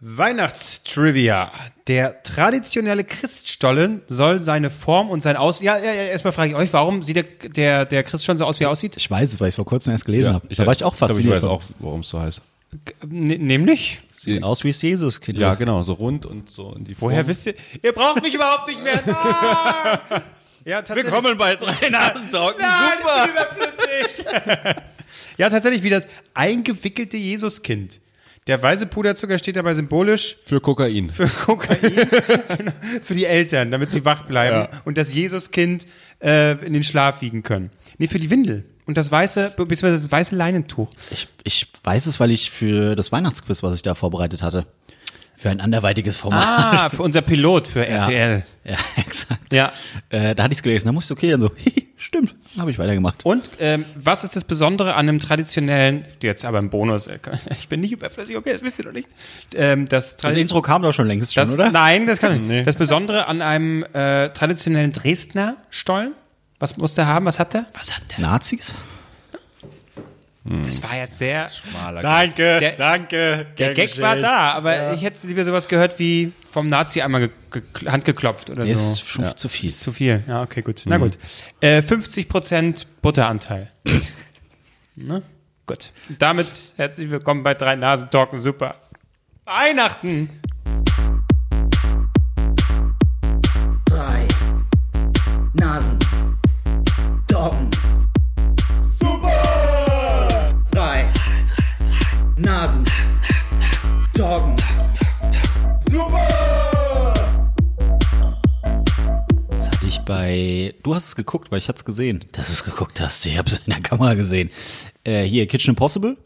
Weihnachtstrivia. Der traditionelle Christstollen soll seine Form und sein Aus. Ja, ja, ja erstmal frage ich euch, warum sieht der, der, der Christstollen so aus, wie er aussieht? Ich weiß es, weil ich es vor kurzem erst gelesen habe. Da war ich auch fasziniert. Ich weiß auch, warum es so heißt. N nämlich? Sieht aus wie das Jesuskind. Ja, genau, so rund und so in die Form. Woher wisst ihr? Ihr braucht mich überhaupt nicht mehr. Nein! Ja, tatsächlich. bei drei Nasentalken. Nein, ich bin überflüssig. ja, tatsächlich wie das eingewickelte Jesuskind. Der weiße Puderzucker steht dabei symbolisch Für Kokain. für Kokain, für die Eltern, damit sie wach bleiben Ja. und das Jesuskind äh, in den Schlaf wiegen können. Nee, für die Windel. Und das weiße, beziehungsweise das weiße Leinentuch. Ich, ich weiß es, weil ich für das Weihnachtsquiz, was ich da vorbereitet hatte, für ein anderweitiges Format. Ah, für unser Pilot, für RTL. Ja, exakt. Ja. Äh, da hatte ich es gelesen, da musste ich okay, dann so, hihi, stimmt, habe ich weitergemacht. Und ähm, was ist das Besondere an einem traditionellen, jetzt aber im Bonus, äh, ich bin nicht überflüssig, okay, das wisst ihr doch nicht. Ähm, das, Das Intro kam doch schon längst schon, das, oder? Nein, das kann ich nicht. Nee. Das Besondere an einem äh, traditionellen Dresdner Stollen, was muss der haben, was hat der? Was hat der? Nazis? Das war jetzt sehr... Danke, Der- danke. Der Gag war da, aber ich hätte lieber sowas gehört wie vom Nazi einmal ge ge handgeklopft oder Der so. ist schon zu viel. Ist zu viel. Ja, okay, gut. Na gut. Äh, 50% Butteranteil. ne? Gut. Damit herzlich willkommen bei Drei Nasen Talken. Super. Weihnachten! Hast es geguckt, weil ich hatte es gesehen. Dass du es geguckt hast. Ich habe es in der Kamera gesehen. Äh, hier, Kitchen Impossible.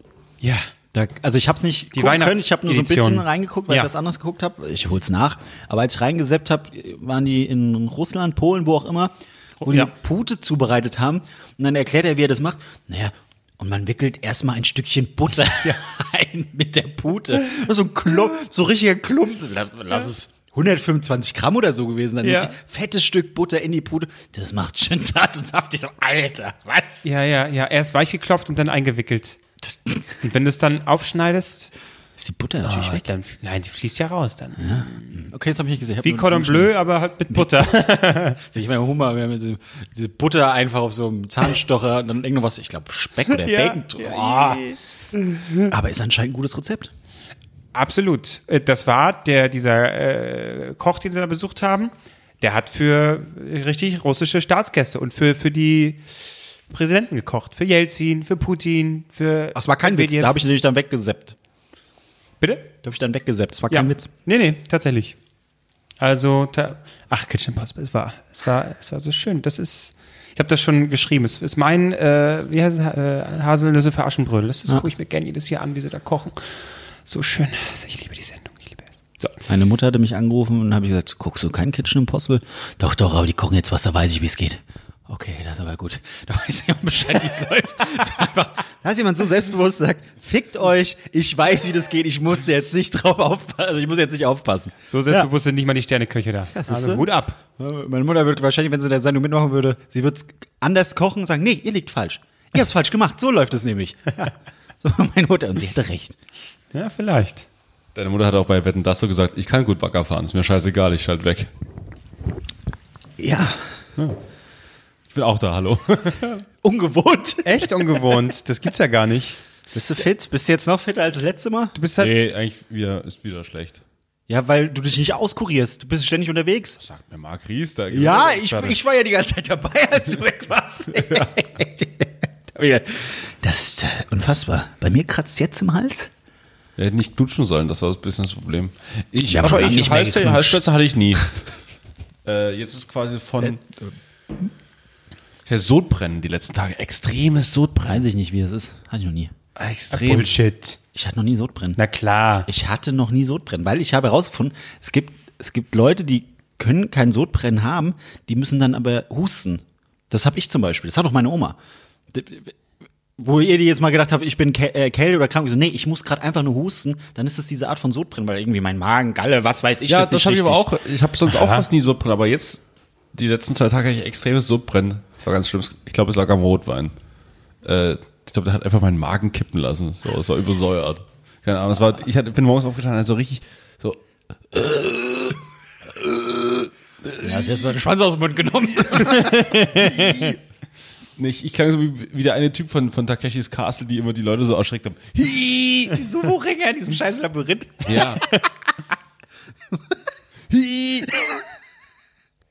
Ja. Da, also ich habe es nicht Die gucken können. Ich habe nur so ein bisschen reingeguckt, weil Ja. ich was anderes geguckt habe. Ich hol's nach. Aber als ich reingeseppt habe, waren die in Russland, Polen, wo auch immer, wo Ja. die Pute zubereitet haben. Und dann erklärt er, wie er das macht. Naja, und man wickelt erstmal ein Stückchen Butter ein mit der Pute. So ein Klump, so richtiger Klumpen. La- Lass es 125 Gramm oder so gewesen sein. Ja. Fettes Stück Butter in die Pute. Das macht schön zart und saftig. So, Alter, was? Ja, ja, ja. Erst weich geklopft und dann eingewickelt. Und wenn du es dann aufschneidest, Ist die Butter natürlich ah, weg. dann, nein, die fließt ja raus dann. Okay, das habe ich nicht gesehen. Ich Wie Cordon Bleu, aber halt mit Butter. Ich meine, Hummer, wir haben diese, diese Butter einfach auf so einem Zahnstocher und dann irgendwas, ich glaube, Speck oder Ja, Bacon. ja, oh. Aber ist anscheinend ein gutes Rezept. Absolut. Äh, Das war der, dieser äh, Koch, den sie da besucht haben, der hat für richtig russische Staatsgäste und für, für die Präsidenten gekocht. Für Jelzin, für Putin, für. Ach, es war kein Witz, da habe ich natürlich dann weggeseppt. Bitte? Da habe ich dann weggeseppt, es war Ja. kein Witz. Nee, nee, tatsächlich. Also, ta ach, Kitchen Impossible, es war, es war, es war so schön. Das ist, ich habe das schon geschrieben. Es ist mein, äh, wie heißt es, äh, Haselnüsse für Aschenbrödel. Das, das gucke ich mir gerne jedes Jahr an, wie sie da kochen. So schön. Also, Ich liebe die Sendung, ich liebe es. So. Meine Mutter hatte mich angerufen und habe ich gesagt, guckst du kein Kitchen Impossible? Doch, doch, aber die kochen jetzt was, da weiß ich, wie es geht. Okay, das ist aber gut. Da weiß jemand Bescheid, wie es läuft. So einfach, da ist jemand so selbstbewusst sagt, fickt euch, ich weiß, wie das geht, ich musste jetzt nicht drauf aufpassen, also ich muss jetzt nicht aufpassen. So selbstbewusst sind nicht mal die Sterneköche da. siehst also du? Hut ab. Meine Mutter wird wahrscheinlich, wenn sie der Sendung mitmachen würde, sie wird anders kochen und sagen, nee, ihr liegt falsch. Ihr habt's falsch gemacht, so läuft es nämlich. Ja. So meine Mutter und sie hätte recht. Ja, vielleicht. Deine Mutter hat auch bei Wetten das so gesagt, ich kann gut Bagger fahren, ist mir scheißegal, ich schalte weg. Ja, Ich bin auch da, hallo. ungewohnt. Echt ungewohnt. Das gibt's ja gar nicht. Bist du fit? Bist du jetzt noch fitter als das letzte Mal? Du bist halt. nee, eigentlich wieder, ist wieder schlecht. Ja, weil du dich nicht auskurierst. Du bist ständig unterwegs. Sagt mir Marc Ries, der Ja, ich, ich war ja die ganze Zeit dabei, als du weg warst. Das ist äh, unfassbar. Bei mir kratzt jetzt im Hals. Er hätte nicht knutschen sollen, das war ein bisschen das Problem. Ich, schon aber ich, nicht mehr Halsstelle- geknutscht. Halsschmerzen hatte ich nie. äh, jetzt ist quasi von der Sodbrennen die letzten Tage. Extremes Sodbrennen. Weiß ich nicht, wie es ist. Hatte ich noch nie. Extrem. Bullshit. Ich hatte noch nie Sodbrennen. Na klar. Ich hatte noch nie Sodbrennen, weil ich habe herausgefunden, es gibt, es gibt Leute, die können kein Sodbrennen haben, die müssen dann aber husten. Das habe ich zum Beispiel. Das hat auch meine Oma. Wo ihr die jetzt mal gedacht habt, ich bin kä äh, Kälte oder krank, ich so, nee, ich muss gerade einfach nur husten, dann ist das diese Art von Sodbrennen, weil irgendwie mein Magen, Galle, was weiß ich, Ja, das, das, nicht habe ich aber auch. Ich habe sonst auch fast nie Sodbrennen, aber jetzt, die letzten zwei Tage hatte ich extremes Sodbrennen. Das war ganz schlimm. Ich glaube, es lag am Rotwein. Äh, ich glaube, der hat einfach meinen Magen kippen lassen. So, es war übersäuert. Keine Ahnung, es war, ich hatte, bin morgens aufgetan, also richtig so, Ja, hast jetzt mal den Schwanz aus dem Mund genommen. nicht, ich klang so wie, wie der eine Typ von, von Takeshis Castle, die immer die Leute so erschreckt haben. Die Sumo-Ringer in diesem scheiß Labyrinth. Ja.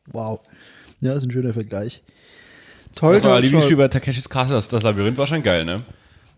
Wow. Ja, ist ein schöner Vergleich. Toll, Das war Lieblingsspiel bei Takeshis Castle, das, das Labyrinth war schon geil, ne?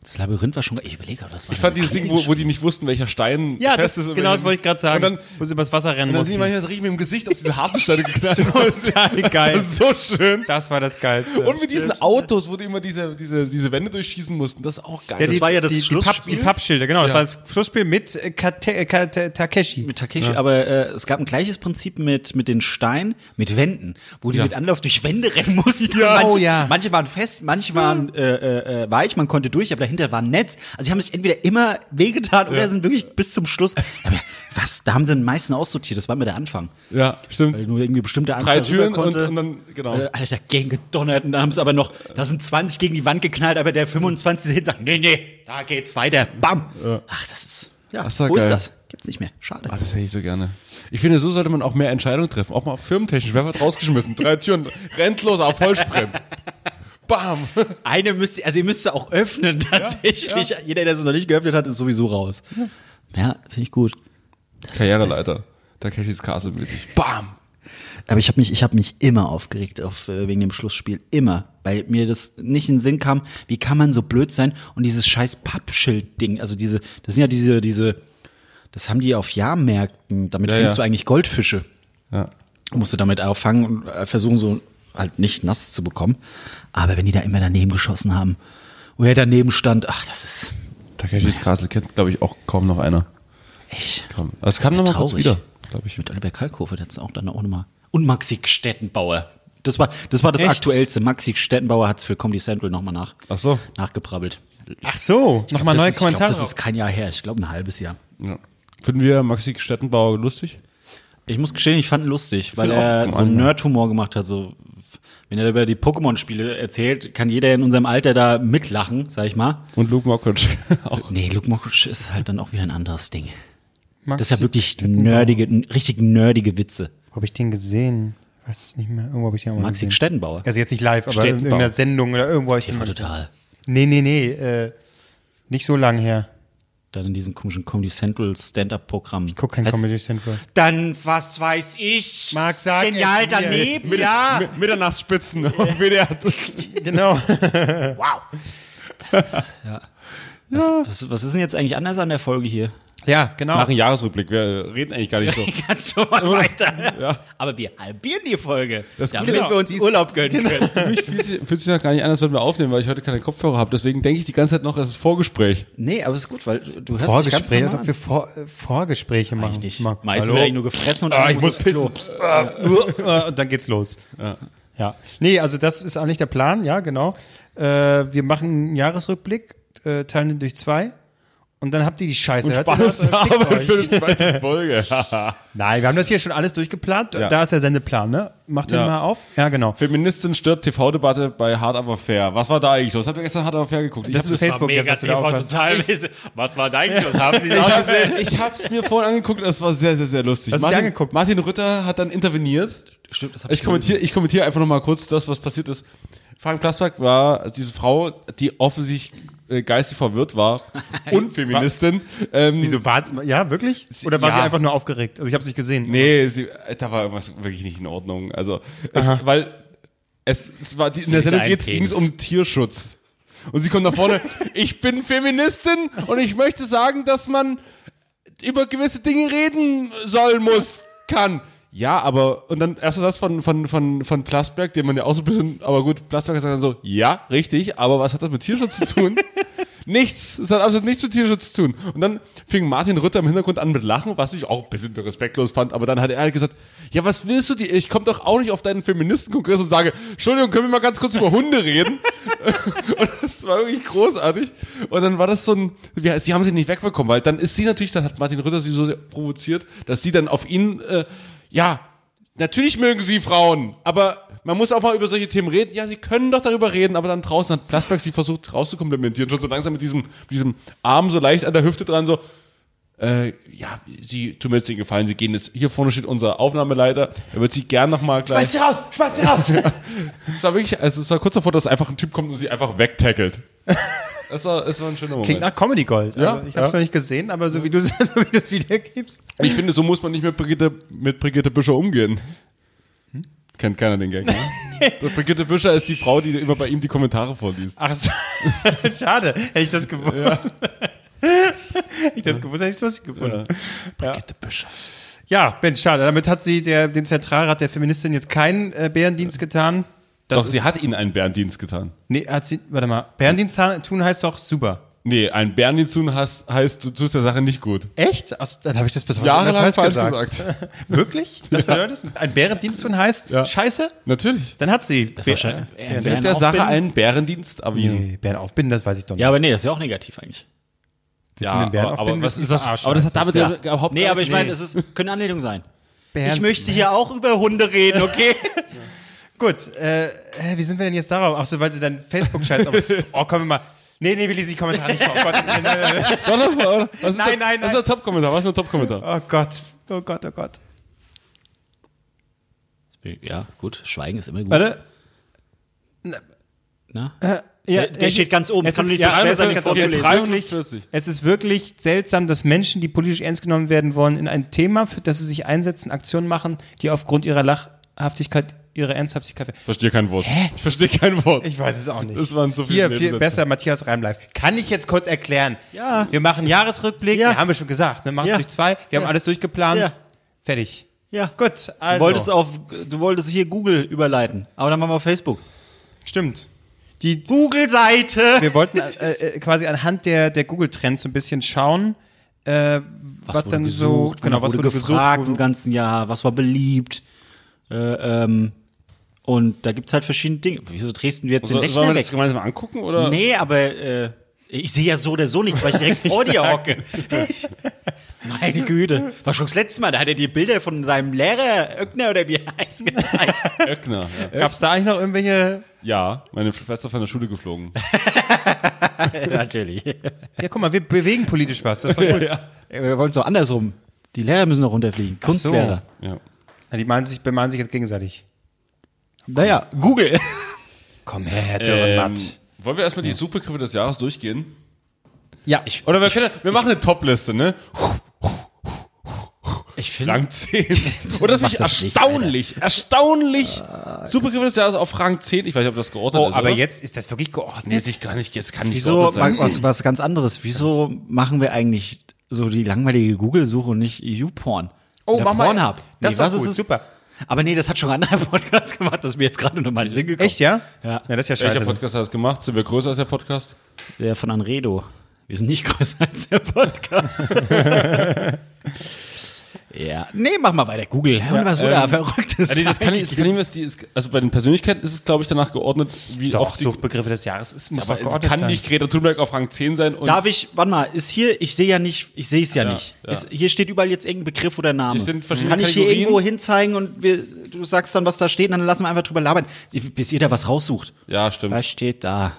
Das Labyrinth war schon, ich überlege gerade, was war Ich fand dieses Ding, wo, wo die nicht wussten, welcher Stein Ja, fest das, ist. und genau, welcher das wollte ich gerade sagen. Und dann, wo sie übers Wasser rennen und dann sind die mussten. manchmal so richtig mit dem Gesicht auf diese harten Steine geknallt. Total geil. Das ist so schön. Das war das Geilste. Und mit diesen Autos, wo die immer diese, diese, diese Wände durchschießen mussten, das ist auch geil. das war ja das die, die, Papp, Schlussspiel. die Pappschilder, genau. Das Ja. war das Schlussspiel mit äh, Kate, äh, Kate, Takeshi. Mit Takeshi, aber äh, es gab ein gleiches Prinzip mit, mit den Steinen, mit Wänden, wo die Ja. mit Anlauf durch Wände rennen mussten. Ja. manche, Oh ja. manche waren fest, manche waren äh, äh, äh, weich, man konnte durch, aber dahinter war ein Netz. Also die haben sich entweder immer wehgetan oder sind wirklich bis zum Schluss. Aber was? Da haben sie den meisten aussortiert, das war immer der Anfang. ja, stimmt. Weil nur irgendwie bestimmte Drei Anzahl rüber Türen und, konnte. und dann, genau. Äh, Alter, gegen gedonnert und da haben sie aber noch, da sind 20 gegen die Wand geknallt, aber der 25. hinten sagt, nee, nee, da geht's weiter. Bam. Ach, das ist, ja, Das war wo ist geil. das? Gibt's nicht mehr. Schade. Ach, das hätte ich so gerne. Ich finde, so sollte man auch mehr Entscheidungen treffen. Auch mal firmentechnisch. Wer wird rausgeschmissen? Drei Türen, rennt los auf Vollsprint. Bam. Eine müsst ihr, also ihr müsst sie auch öffnen tatsächlich. Jeder, der sie noch nicht geöffnet hat, ist sowieso raus. Ja, finde ich gut. Karriereleiter. Takeshis Castle mäßig. Bam. Aber ich habe mich, ich habe mich immer aufgeregt auf äh, wegen dem Schlussspiel, immer, weil mir das nicht in den Sinn kam. Wie kann man so blöd sein und dieses scheiß Pappschild-Ding, also diese, das sind ja diese, diese, das haben die auf Jahrmärkten. Damit Ja, fängst ja. du eigentlich Goldfische. Ja. musst du damit auffangen und äh, versuchen so halt nicht nass zu bekommen. Aber wenn die da immer daneben geschossen haben, wo er daneben stand, ach, das ist Takeshis Castle kennt, glaube ich, auch kaum noch einer. echt Kam. Also es kam noch mal kurz wieder, glaube ich. Mit Oliver Kalkofe, der hat's auch dann auch nochmal. Und Maxi Stettenbauer. Das war, das war das Echt? aktuellste. Maxi Stettenbauer hat's für Comedy Central nochmal nach, Ach so. nachgebrabbelt. Ach so, nochmal Das neue ist, ich glaub, Kommentare. Das ist kein Jahr her. Ich glaube, ein halbes Jahr. Ja. Finden wir Maxi Stettenbauer lustig? Ich muss gestehen, ich fand ihn lustig, weil find auch er so ja. Nerd-Humor gemacht hat. So, wenn er über die Pokémon-Spiele erzählt, kann jeder in unserem Alter da mitlachen, sag ich mal. Und Luke Mockridge auch. Nee, Luke Mockridge ist halt dann auch wieder ein anderes Ding. Maxi Das ist ja wirklich nerdige, richtig nerdige Witze. Wo habe ich den gesehen? Weiß nicht mehr. Irgendwo habe ich den auch mal Maxi gesehen. Stettenbauer. Also jetzt nicht live, aber in irgendeiner Sendung oder irgendwo habe ich den Der war mal gesehen. total. Nee, nee, nee. Äh, nicht so lang her. Dann in diesem komischen Comedy Central Stand-Up-Programm. Ich gucke kein Was? Comedy Central. Dann, was weiß ich? Marc, sag Genial daneben, Mit- ja. Mi- Mitternachtsspitzen auf WDR. Genau. Wow. Das ist, ja. Was, was, was ist denn jetzt eigentlich anders an der Folge hier? Ja, genau. Nach einem Jahresrückblick. Wir reden eigentlich gar nicht so. Ganz so weiter. Ja. Aber wir halbieren die Folge, Das- damit genau, wir uns Urlaub gönnen können. Für mich fühlt sich, fühlt sich noch gar nicht an, als würden wir aufnehmen, weil ich heute keine Kopfhörer habe. Deswegen denke ich die ganze Zeit noch, es ist Vorgespräch. Nee, aber es ist gut, weil du hörst dich ganz Vorgespräche, als normal ob wir Vor, äh, Vorgespräche machen. Eigentlich. Mal. Meistens Hallo? werde ich nur gefressen und Ah, dann ich muss pissen. Äh, Und dann geht's los. Ja. ja. Nee, also das ist auch nicht der Plan, ja, genau. Äh, wir machen einen Jahresrückblick, äh, teilen den durch zwei. Und dann habt ihr die Scheiße. Das? Oder fickt Spannungsarbeit für die zweite Folge. Nein, wir haben das hier schon alles durchgeplant. Ja. Da ist der Sendeplan, ne? Macht den Ja. mal auf. Ja, genau. Feministin stirbt TV-Debatte bei Hard Aber Fair. Was war da eigentlich los? Habt ihr gestern Hard Aber Fair geguckt? Ich Das hab ist Facebook jetzt, was du da aufhast. total Was war dein Kurs? Haben die Ich, hab, ich hab's mir vorhin angeguckt und es war sehr, sehr, sehr lustig. Hast du dir Martin, angeguckt? Martin Rütter hat dann interveniert. Stimmt, das hab Ich kommentiere ich kommentiere einfach nochmal kurz das, was passiert ist. Frank Plasberg war diese Frau, die offensichtlich äh, geistig verwirrt war und Feministin. Ähm, Wieso war Ja, wirklich? Oder war ja. sie einfach nur aufgeregt? Also ich habe es nicht gesehen. Nee, sie, äh, da war irgendwas wirklich nicht in Ordnung. Also, es, weil es, es war die, in der Sendung ging es um Tierschutz. Und sie kommt nach vorne, ich bin Feministin und ich möchte sagen, dass man über gewisse Dinge reden soll, muss, kann. Ja, aber, und dann erster Satz von, von, von, von Plasberg, den man ja auch so ein bisschen, aber gut, Plasberg sagt dann so, ja, richtig, aber was hat das mit Tierschutz zu tun? Nichts, es hat absolut nichts mit Tierschutz zu tun. Und dann fing Martin Rütter im Hintergrund an mit Lachen, was ich auch ein bisschen respektlos fand, aber dann hat er halt gesagt, ja, was willst du dir, ich komme doch auch nicht auf deinen Feministenkongress und sage, Entschuldigung, können wir mal ganz kurz über Hunde reden? und das war wirklich großartig. Und dann war das so ein, ja, sie haben sie nicht wegbekommen, weil dann ist sie natürlich, dann hat Martin Rütter sie so provoziert, dass sie dann auf ihn, äh, ja, natürlich mögen sie Frauen, aber man muss auch mal über solche Themen reden. Ja, sie können doch darüber reden, aber dann draußen hat Plasberg sie versucht rauszukomplementieren, schon so langsam mit diesem, mit diesem Arm so leicht an der Hüfte dran, so, äh, ja, Sie tun mir jetzt den Gefallen, Sie gehen jetzt, hier vorne steht unser Aufnahmeleiter, er wird Sie gern nochmal gleich. sie raus! Schmeiß sie raus! Es war wirklich, also es war kurz davor, dass einfach ein Typ kommt und Sie einfach wegtackelt. Es war, es war ein schöner Moment. Klingt nach Comedy Gold. Ja, also, ich habe es ja. noch nicht gesehen, aber so wie du es so wie du es wiedergibst. Ich finde, so muss man nicht mit Brigitte, mit Brigitte Büscher umgehen. Kennt keiner den Gag, ne? Brigitte Büscher ist die Frau, die immer bei ihm die Kommentare vorliest. Ach so. Schade, hätte ich das gewusst. hätte ich das gewusst, hätte ich es lustig gefunden. Brigitte Büscher. Ja, Mensch, schade. Damit hat sie der, dem Zentralrat der Feministin jetzt keinen äh, Bärendienst getan. Das Doch, sie hat ihnen einen Bärendienst getan. nee, hat sie, warte mal. Bärendienst tun heißt doch super. Nee, einen Bärendienst tun heißt, heißt, du tust der Sache nicht gut. Echt? Ach, dann habe ich das bis heute Jahrelang falsch gesagt. Wirklich? Das bedeutet das? Ein Bärendienst tun heißt Ja. Scheiße? Natürlich. Dann hat sie. Das wahrscheinlich- Bär- Bären- Bären der Sache einen Bärendienst erwiesen. Nee, Bären aufbinden, das weiß ich doch nicht. Ja, aber nee, das ist ja auch negativ eigentlich. Willst du den Bären aber, aber was ist du das? Aber das hat damit Ja. ja. überhaupt Nee, aber ich meine, es ist, können Anlehnungen sein. Bären- Ich möchte hier auch über Hunde reden, okay? Gut, äh, wie sind wir denn jetzt darauf? Ach so, weil sie dann Facebook-Scheiß. Oh, kommen wir mal. Nee, nee, wir lesen die Kommentare nicht vor. Oh Gott, das ist, nein, nein, nein. Was Nein, nein, Was ist der Top-Kommentar? Was ist der Top-Kommentar? oh Gott, oh Gott, oh Gott. Ja, gut, Schweigen ist immer gut. Warte. Na? Ja, Der, der steht ganz oben. es Es kann ist- nicht ja, so schwer sein, den ganz oben. vorzulesen. Es ist wirklich- 340. Es ist wirklich seltsam, dass Menschen, die politisch ernst genommen werden wollen, in ein Thema, für das sie sich einsetzen, Aktionen machen, die aufgrund ihrer Lachhaftigkeit, ihrer Ernsthaftigkeit. Ich verstehe kein Wort. Ich verstehe kein Wort. Ich weiß es auch nicht. Das waren so viele Hier, viel besser, Matthias Reim live. Kann ich jetzt kurz erklären? Ja. Wir machen Jahresrückblick, Ja. ja. haben wir schon gesagt, ne? Machen Ja. durch zwei, wir haben Ja. alles durchgeplant. Ja. Fertig. Ja. Gut, also. Du wolltest auf, du wolltest hier Google überleiten, aber dann machen wir auf Facebook. Stimmt. Die, Google-Seite! wir wollten äh, äh, quasi anhand der, der Google-Trends so ein bisschen schauen, äh, was, wurde dann so, gesucht, genau, wonach was wurde wurde gefragt gesucht, im wo, ganzen Jahr, was war beliebt. Äh, ähm, und da gibt's halt verschiedene Dinge. Wieso drehst du jetzt den So, sollen Rechner wir weg? das gemeinsam angucken? Oder? Nee, aber äh, ich sehe ja so oder so nichts, weil ich direkt vor dir hocke. Meine Güte. War schon das letzte Mal, da hat er die Bilder von seinem Lehrer, Öckner oder wie er heißt, gezeigt. Öckner. Ja. Gab's da eigentlich noch irgendwelche, ja, meine Schwester von der Schule geflogen. Natürlich. ja guck mal, wir bewegen politisch was, das ist doch gut. Wir wollen es doch andersrum. Die Lehrer müssen noch runterfliegen. Kunstlehrer. Ja. Ja, die meinen sich, bemalen sich jetzt gegenseitig. Naja, Google. Komm her, Herr Ähm, Dürrenmatt. Wollen wir erstmal die Suchbegriffe des Jahres durchgehen? Ja, ich, Oder wir, können, wir machen eine Top-Liste, ne? Ich finde, Rang 10. Oder finde ich das nicht, erstaunlich, erstaunlich. Suchbegriffe des Jahres auf Rang 10. Ich weiß nicht, ob das geordnet oh, ist. aber oder? jetzt ist das wirklich geordnet. Nee, ich gar nicht, jetzt kann nicht wieso, geordnet sein. was, was ganz anderes, wieso machen wir eigentlich so die langweilige Google-Suche und nicht YouPorn? Oh, Oder mach mal. Pornhub. Das ist gut, es? super. Aber nee, das hat schon ein anderer Podcast gemacht, das ist mir jetzt gerade noch mal in den Sinn gekommen. Echt, ja? Ja. Ja, das ist ja Welcher scheiße. Podcast hat das gemacht? Sind wir größer als der Podcast? Der von Anredo. Wir sind nicht größer als der Podcast. ja. Nee, mach mal weiter. Google. Und was wurde da Verrücktes? Also das kann ich, das kann ich, ist, also bei den Persönlichkeiten ist es, glaube ich, danach geordnet, wie Doch, oft die, Suchbegriffe des Jahres ist, muss aber es kann sein. nicht Greta Thunberg auf Rang 10 sein und Darf ich, warte mal, ist hier, ich sehe ja nicht, ich sehe es ja, Ja, nicht. ja. Ist, hier steht überall jetzt irgendein Begriff oder Name. Hier sind verschiedene Kann ich hier irgendwo hinzeigen und wir, du sagst dann, was da steht, und dann lassen wir einfach drüber labern, bis ihr da was raussucht. ja, stimmt. Was steht da?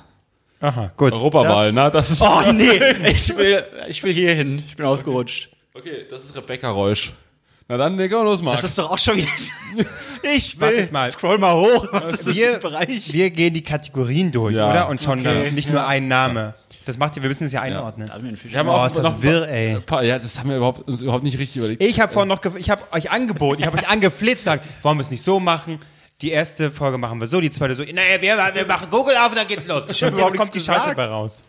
Aha, gut. Europawahl, Das- na, das ist Oh nee, ich will, ich will hier hin. Ich bin ausgerutscht. Okay, das ist Rebecca Reusch. Na dann, leg mal los, Marc. Das ist doch auch schon wieder. Ich will. Wartet mal. Scroll mal hoch. Was ist das für wir, ein Bereich? wir gehen die Kategorien durch, Ja. oder? Und schon Okay. äh, nicht nur ein Name. Das macht ihr, wir müssen es ja einordnen. Wir haben Oh, auch ist das noch wirr, ey. ein paar, ja, das haben wir überhaupt, uns überhaupt nicht richtig überlegt. Ich habe vorhin noch, ich habe euch angeboten, ich habe euch angefleht, zu sagen, wollen wir es nicht so machen? Die erste Folge machen wir so, die zweite so. Naja, wir, wir machen Google auf und dann geht's los. Und überhaupt jetzt kommt die nichts Scheiße gesagt. dabei raus.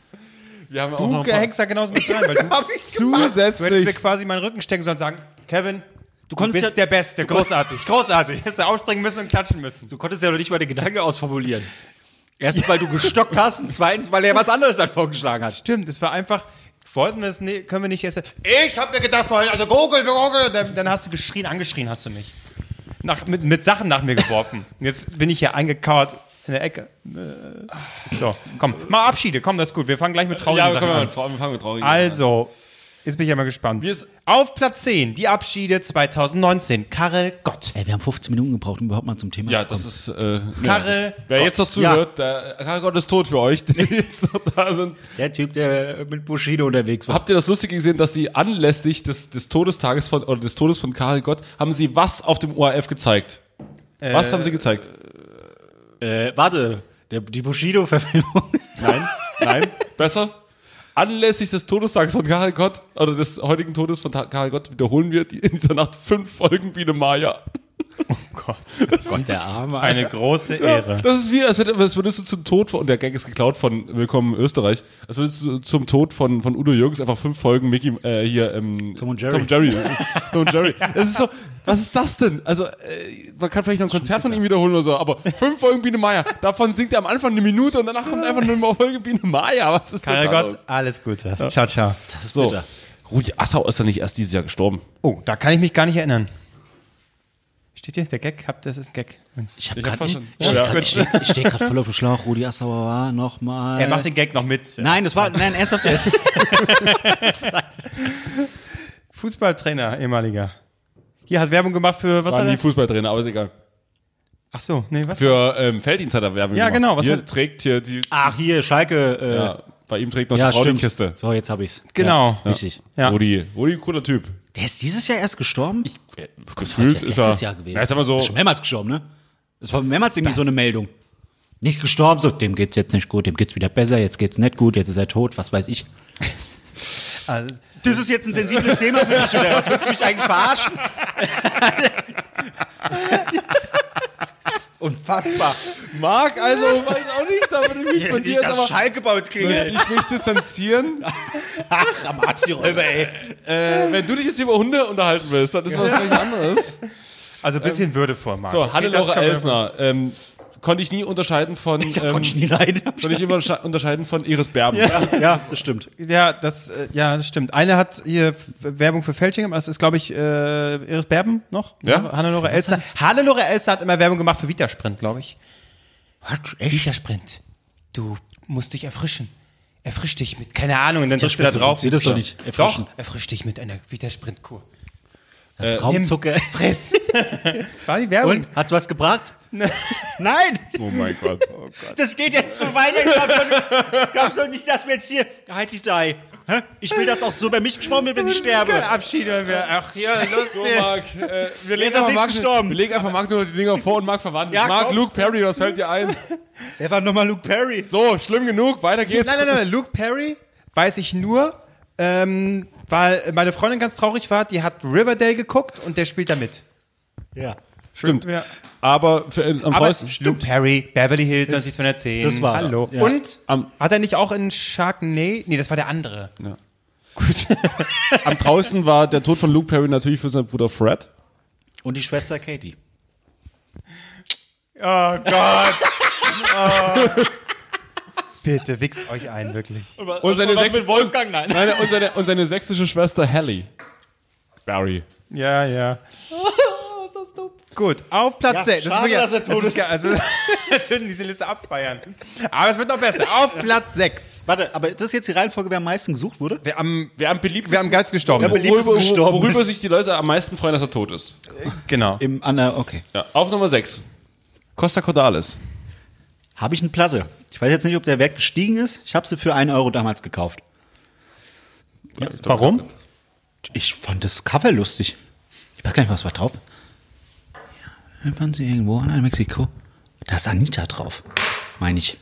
Wir haben auch Du noch ein paar, hängst da genauso mit dran, weil du, Hab ich du hättest mir zusätzlich. quasi meinen Rücken stecken sollen und sagen, Kevin, du, konntest bist ja- der Beste, großartig, großartig. Hättest du aufspringen müssen und klatschen müssen. Du konntest ja noch nicht mal den Gedanke ausformulieren. Erstens, weil du gestockt hast und zweitens, weil er was anderes dann vorgeschlagen hat. Stimmt, es war einfach, wollten wir es nicht, können wir nicht erst. Ich habe mir gedacht also Google, Google, dann, dann hast du geschrien, angeschrien hast du mich. Nach, mit, mit Sachen nach mir geworfen. Jetzt bin ich hier eingekauert in der Ecke. Äh, So, komm, mal Abschiede, komm, das ist gut. Wir fangen gleich mit traurigen Ja, Sachen an. wir fangen mit traurigen Also, Jetzt bin ich ja mal gespannt. Auf Platz 10, die Abschiede 2019. Karel Gott. Ey, wir haben 15 Minuten gebraucht, um überhaupt mal zum Thema Ja, zu kommen. das ist. Äh, Karre ja. Wer Gott. jetzt noch zuhört, der Karre Gott ist tot für euch, die jetzt noch da sind. Der Typ, der mit Bushido unterwegs war. Habt ihr das Lustige gesehen, dass sie anlässlich des, des Todestages von oder des Todes von Karel Gott haben sie was auf dem ORF gezeigt? Was haben sie gezeigt? Äh, warte, der, die Bushido-Verfilmung. Nein, nein, besser. Anlässlich des Todestages von Karel Gott oder des heutigen Todes von Karel Gott wiederholen wir die, in dieser Nacht fünf Folgen Biene Maya. Gott. Gott, der Arme. Eine große Ehre. Das ist wie, als, würdest du zum Tod von, und der Gag ist geklaut von Willkommen Österreich, als würdest du zum Tod von, von Udo Jürgens einfach fünf Folgen Mickey, äh, hier, ähm, Tom und Jerry. Tom und Jerry. Tom und Jerry. Das ist so, was ist das denn? Also, äh, man kann vielleicht noch ein Konzert von ihm wiederholen oder so, aber fünf Folgen Biene Maya, davon singt er am Anfang eine Minute und danach kommt einfach nur eine Folge Biene Maya. Was ist Karel denn da Gott, los? alles Gute. Ciao, ciao. Das ist So. bitter. Rudi Assau ist ja nicht erst dieses Jahr gestorben. Oh, da kann ich mich gar nicht erinnern. Steht hier der Gag? Habt, das ist ein Gag. Ich habe gerade ich, Ja, ich, ich, steh- ich stehe gerade voll auf dem Schlauch. Rudi Assauer war nochmal. Er macht den Gag noch mit. Nein, das war, nein, ernsthaft jetzt. Fußballtrainer, ehemaliger. Hier hat Werbung gemacht für, was war der? Fußballtrainer, aber ist egal. Ach so, nee, was? Für ähm, Felddienst hat er Werbung Ja, gemacht. genau, was Hier hat- trägt hier die, Ach, hier, Schalke. Äh, ja, bei ihm trägt noch ja, die Frau stimmt. die Kiste. So, jetzt habe ich's. Genau. Ja, richtig. Ja. Rudi, Rudi, cooler Typ. Der ist dieses Jahr erst gestorben? Ich, Gefühlt wär's ist letztes er. Jahr gewesen. Ja, ist aber so. Ist schon mehrmals gestorben, ne? Das war mehrmals irgendwie so eine Meldung. Nicht gestorben, so, dem geht's jetzt nicht gut, dem geht's wieder besser, jetzt geht's nicht gut, jetzt ist er tot, was weiß ich. Also, Das ist jetzt ein sensibles Thema für mich, oder was? Willst du mich eigentlich verarschen? Unfassbar. Marc, also, weiß auch nicht, da würde ich mich von dir jetzt aber Schalke baut würde ich mich distanzieren. Ach, am Arsch die Räuber, ey. äh, wenn du dich jetzt über Hunde unterhalten willst, dann ist was völlig anderes. also ein bisschen würdevoll, Marc. So, Okay, das Hannelore wir- Elsner. Ähm, konnte ich nie unterscheiden von. Ähm, Konnte ich nie leiden. konnte ich immer untersche- unterscheiden von Iris Berben. Ja, das stimmt. Ja, das, äh, ja, das stimmt. Eine hat hier Werbung für Felding gemacht. Das ist, glaube ich, äh, Iris Berben noch. Ja. Hannelore Elster. Hannelore Elster hat immer Werbung gemacht für Vitasprint, glaube ich. Was? Echt? Vitasprint. Du musst dich erfrischen. Erfrisch dich mit, keine Ahnung, und dann drückst du da drauf. funktioniert das doch nicht. Erfrischen. Doch, erfrisch dich mit einer Vitasprint-Kur. Das ist Traumzucker. Friss. War die Werbung? Und? Hat's was gebracht? Nein! Oh mein Gott. Das geht jetzt so weiter. Ich glaub doch nicht, dass wir jetzt hier. Halt die. Hä? Ich will, dass auch so über mich gesprochen wird, wenn ich sterbe. Abschied, wenn wir, ach ja, So, lustig. Marc, äh, wir, legen einfach Marc, gestorben. wir legen einfach Marc nur die Dinger vor und Marc verwandelt. Ja, Marc, komm. Luke Perry, was fällt dir ein? Wer war nochmal Luke Perry? So, schlimm genug, weiter geht's. Nein, nein, nein, Luke Perry weiß ich nur, ähm, weil meine Freundin ganz traurig war, die hat Riverdale geguckt und der spielt da mit. Ja. Stimmt. Ja. Aber für, am Aber treuesten, Luke Perry, Beverly Hills 90210. das war's. Hallo. Ja. Und Am- hat er nicht auch in Sharknado? Nee, das war der andere. am trausten war der Tod von Luke Perry natürlich für seinen Bruder Fred. Und die Schwester Katie. Oh Gott. oh. Bitte, wichst euch ein, wirklich. Und seine, sechs, Wolfgang? Nein. nein, und seine, und seine sächsische Schwester Hallie. Barry. Ja, ja. Gut, auf Platz Ja, 6. schade, dass er tot ist. geil. Also, wir würden diese Liste abfeiern. Aber es wird noch besser. Auf Platz 6. Warte, aber das ist jetzt die Reihenfolge, wer am meisten gesucht wurde? Wer am, Wer am beliebtesten, wer am geilsten gestorben Wer ist. liebsten worüber, gestorben worüber ist. sich die Leute am meisten freuen, dass er tot ist. Genau. Im Anna, okay. Ja, auf Nummer 6. Costa Cordalis. Habe ich eine Platte. Ich weiß jetzt nicht, ob der Wert gestiegen ist. Ich habe sie für einen Euro damals gekauft. Warum? Ich fand das Cover lustig. Ich weiß gar nicht, was war drauf. Ja, waren sie irgendwo in Mexiko? Da ist Anita drauf, meine ich.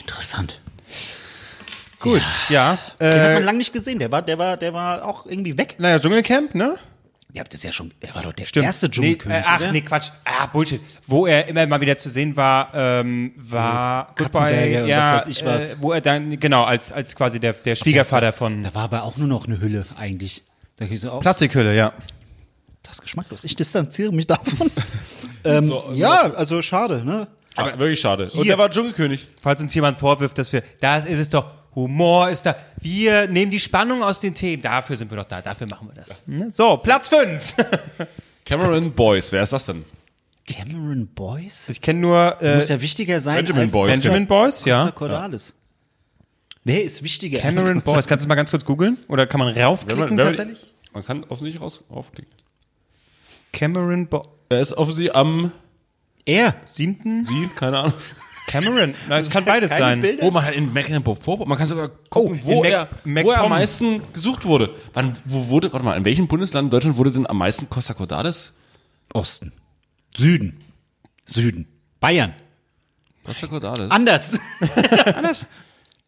Interessant. Gut, ja. Den hat Äh, man lange nicht gesehen. Der war, der war, der war auch irgendwie weg. naja, Dschungelcamp, ne? Ihr habt das ja schon. Er war doch der Stimmt. erste nee, Dschungelkönig. äh, Ach, oder? nee, Quatsch. Ah, Bullshit. Wo er immer mal wieder zu sehen war, ähm, war und ja, was weiß ich was. Äh, wo er dann, genau, als, als quasi der, der Schwiegervater von Da war aber auch nur noch eine Hülle eigentlich. Da so, oh, Plastikhülle, ja. Das ist geschmacklos. Ich distanziere mich davon. ähm, ja, also schade, ne? Aber wirklich schade. Und Hier. der war Dschungelkönig. Falls uns jemand vorwirft, dass wir, das ist es doch, Humor ist da. Wir nehmen die Spannung aus den Themen. Dafür sind wir doch da. Dafür machen wir das. Ne? So, Platz 5. Cameron Boyce, wer ist das denn? Cameron Boyce? Ich kenne nur äh, Muss ja wichtiger sein Benjamin als Boyce, Benjamin Boyce, Costa ja. Cordalis. Wer ist wichtiger? Cameron Boyce. Kannst du mal ganz kurz googeln? Oder kann man raufklicken Wenn man- wenn man- tatsächlich? Man kann offensichtlich raus, raufklicken. Cameron Boyce. Er ist offensichtlich am Er. Siebten? Sie, keine Ahnung. Cameron. Na, es kann beides keine sein. Bilder. Wo man hat in Mecklenburg-Vorpommern, man kann sogar gucken, Oh, wo, in er, Mac- wo er am MacPom. meisten gesucht wurde. Wann, wo wurde, warte mal, in welchem Bundesland in Deutschland wurde denn am meisten Costa Cordalis? Osten. Süden. Süden. Bayern. Costa Cordalis. Anders.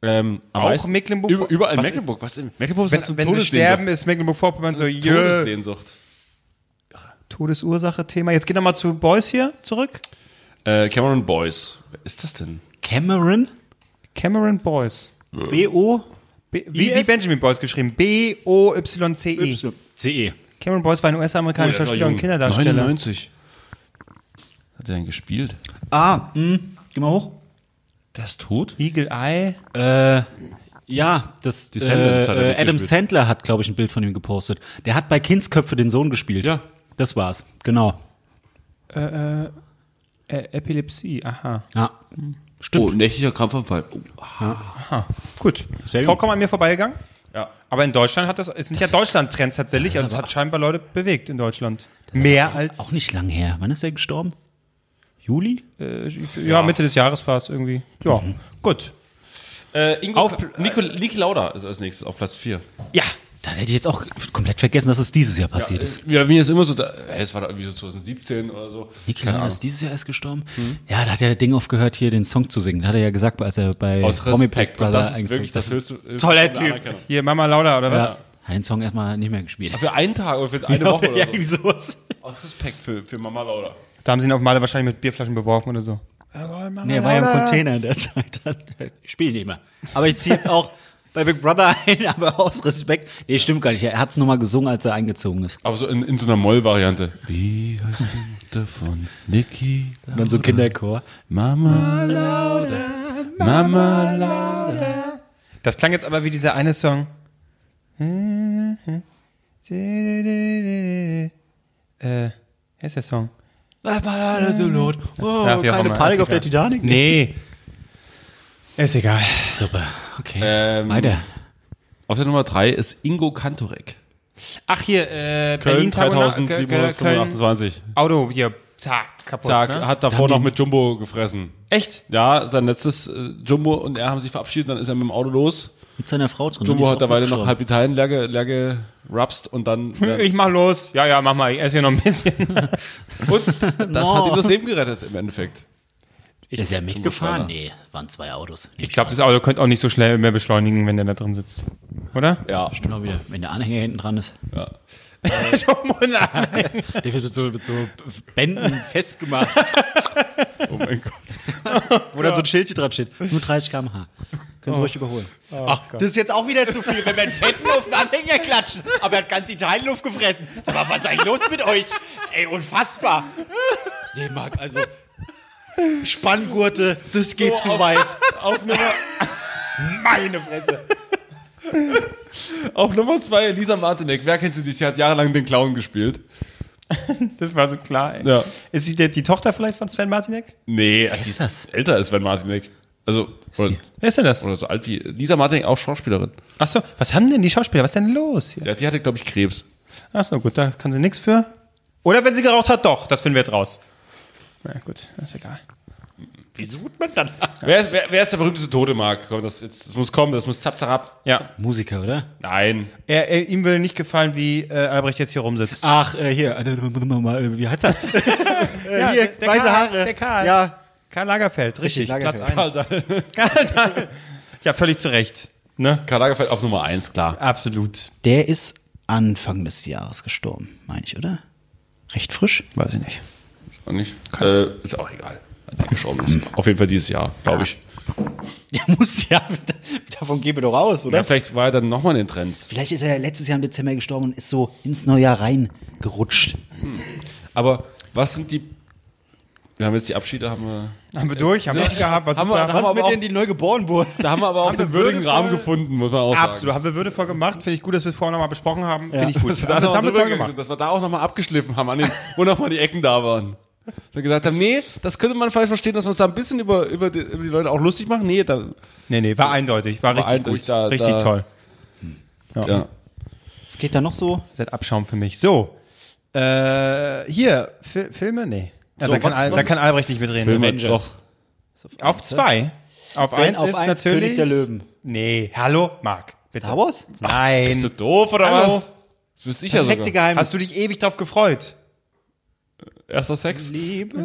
ähm, am Auch meisten, Mecklenburg- über- Überall in Was- Mecklenburg. Was in Mecklenburg ist Wenn, so wenn sie sterben, ist Mecklenburg-Vorpommern so, jö, Todessehnsucht. Todesursache-Thema. Jetzt geht nochmal zu Boyce hier zurück. Äh, Cameron Boyce. Wer ist das denn? Cameron. Cameron Boyce. B-O. B wie, wie Benjamin Boyce geschrieben. B-O-Y-C-E. C-E. Cameron Boyce war ein Oh, US-amerikanischer war Spieler und. Kinderdarsteller. 99. Hat er denn gespielt? Ah, mh. Geh mal hoch. Der ist tot? Eagle Eye. Äh, ja, das äh, nicht Adam gespielt. Sandler hat, glaube ich, ein Bild von ihm gepostet. Der hat bei Kindsköpfe den Sohn gespielt. Ja. Das war's. Genau. Äh, Epilepsie, aha. Ja. Oh, nächtlicher Krampfanfall. Oh, Aha. Gut. Sehr gut. Vollkommen an mir vorbeigegangen. ja. Aber in Deutschland hat das, es sind ja Deutschland-Trends tatsächlich, also es hat scheinbar Leute bewegt in Deutschland. Mehr als, Auch nicht lang her. Wann ist er gestorben? Juli? äh, ja, Mitte des Jahres war es irgendwie. Ja, gut. Äh, Ingo Auf- Nico, Niki Lauda ist als nächstes auf Platz 4. Ja, Da hätte ich jetzt auch komplett vergessen, dass es dieses Jahr passiert ist. Ja, mir ist immer so, da, es war da irgendwie so 2017 oder so. Niki Keine Lauda ist dieses Jahr erst gestorben. Ja, da hat er das Ding aufgehört, hier den Song zu singen. Da hat er ja gesagt, als er bei Aus Promi Und Brother das ist wirklich das höchste. höchste Toller der Typ. Hier Mama Lauda oder was? Ja. Hat den Song erstmal nicht mehr gespielt. Für einen Tag oder für eine Woche oder ja, so. irgendwie sowas. Aus Respekt für, für Mama Lauda. Da haben sie ihn auf Male wahrscheinlich mit Bierflaschen beworfen oder so. Nee, er war ja im Container in der Zeit. Dann. Ich spiele nicht mehr. Aber ich ziehe jetzt auch bei Big Brother ein, aber aus Respekt. Nee, stimmt gar nicht. Er hat es nochmal gesungen, als er eingezogen ist. Aber so in, in so einer Moll-Variante. Wie heißt die Mutter von Niki? Und dann so Kinderchor. Mama Lauda. Mama Lauda. Das klang jetzt aber wie dieser eine Song. Äh, wer ist der Song? War so laut. Oh, keine Panik auf der. Titanic? Nee. Ist egal. Super. Okay. Ähm, Weiter. Auf der Nummer 3 ist Ingo Kantorek. Ach, hier, äh, Köln Berlin Köln, 3728. Auto hier, zack, kaputt. Zack, ne? hat davor noch mit Jumbo gefressen. Echt? Ja, sein letztes äh, Jumbo und er haben sich verabschiedet, dann ist er mit dem Auto los. Mit seiner Frau drin. Jumbo hat dabei auch noch halb Italien leer, leer gerapst und dann. Ich mach los. Ja, ja, mach mal. Ich esse hier noch ein bisschen. und das hat ihm das Leben gerettet im Endeffekt. Ist er mitgefahren? Nee, waren zwei Autos. Ich glaube, das Auto könnte auch nicht so schnell mehr beschleunigen, wenn der da drin sitzt. Oder? Ja. Stimmt auch wieder. Wenn der Anhänger hinten dran ist. Schon Der wird mit so, mit so Bänden festgemacht, Oh mein Gott. wo dann so ein Schildchen dran steht. Nur 30 km/h. Können Sie ruhig überholen. Ach, das ist jetzt auch wieder zu viel, wenn wir einen fetten auf den Anhänger klatschen. Aber er hat ganz Italien Luft gefressen. Sag mal, was ist eigentlich los mit euch? Ey, unfassbar. Nee, Marc, also Spanngurte, das geht zu weit. Auf Nummer, Meine Fresse. auf Nummer zwei Lisa Martinek. Wer kennt sie nicht? Sie hat jahrelang den Clown gespielt. Das war so klar, ey. Ja. Ist sie die, die Tochter vielleicht von Sven Martinek? Nee, ist ist das? älter als Sven Martinek. Also, oder, Wer ist denn das? oder so alt wie. Lisa Martinek, auch Schauspielerin. Achso, was haben denn die Schauspieler? Was ist denn los hier? Ja, die hatte, glaube ich, Krebs. Achso, gut, da kann sie nichts für. Oder wenn sie geraucht hat, doch. Das finden wir jetzt raus. Na gut, ist egal. Wie sucht man dann? Wer ist, wer, wer ist der berühmteste Tote, Marc? Komm, das, jetzt, das muss kommen, das muss zap, zap, ab. Ja. Musiker, oder? Nein. Er, er, ihm würde nicht gefallen, wie äh, Albrecht jetzt hier rumsitzt. Ach, äh, hier, äh, wie heißt er? ja, hier, weiße Karl, Haare. Der Karl. Ja. Karl Lagerfeld, richtig. Lagerfeld. Platz 1. Ja, völlig zu Recht. Ne? Karl Lagerfeld auf Nummer eins, klar. Absolut. Der ist Anfang des Jahres gestorben, meine ich, oder? Recht frisch? Weiß ich nicht. Und nicht? Äh, ist auch egal. Auf jeden Fall dieses Jahr, glaube ich. Der muss ja, davon gehen wir doch aus, oder? Ja, vielleicht war er dann nochmal in den Trends. Vielleicht ist er letztes Jahr im Dezember gestorben und ist so ins neue Jahr reingerutscht. Aber was sind die. Wir haben jetzt die Abschiede, haben wir. Haben wir durch? Haben wir nicht gehabt? Was Haben wir- da haben aber auch- die neu geboren wurden? Da haben wir aber auch den würdigen Rahmen gefunden, muss man auch sagen. Absolut. Haben wir würdevoll gemacht. Finde ich gut, dass wir es vorher nochmal besprochen haben. Finde ich gut. Dass wir, da Also, noch haben wir toll gemacht. sind, dass wir da auch nochmal abgeschliffen haben, an den, wo nochmal die Ecken da waren. So gesagt haben, nee, das könnte man falsch verstehen, dass wir uns da ein bisschen über, über, die, über die Leute auch lustig machen. Nee, da, Nee, nee, war eindeutig. War, War richtig eindeutig, gut. da- richtig da- toll. ja. Was geht da noch so? Seid Abschaum für mich. So. Äh, hier, Fi Filme? Nee. Ja, So, da, kann, was- Al- was da kann Albrecht nicht mitreden. Filme, Avengers. doch. Auf zwei. Auf Ben, eins auf ist eins natürlich. König der Löwen. Nee, hallo, Marc. Bitte. Star Wars? Bist du Nein. doof oder Hallo. was? Das wüsste ich ja Perfekte sogar. Geheimnis. Hast du dich ewig drauf gefreut? Erster Sex? Liebe?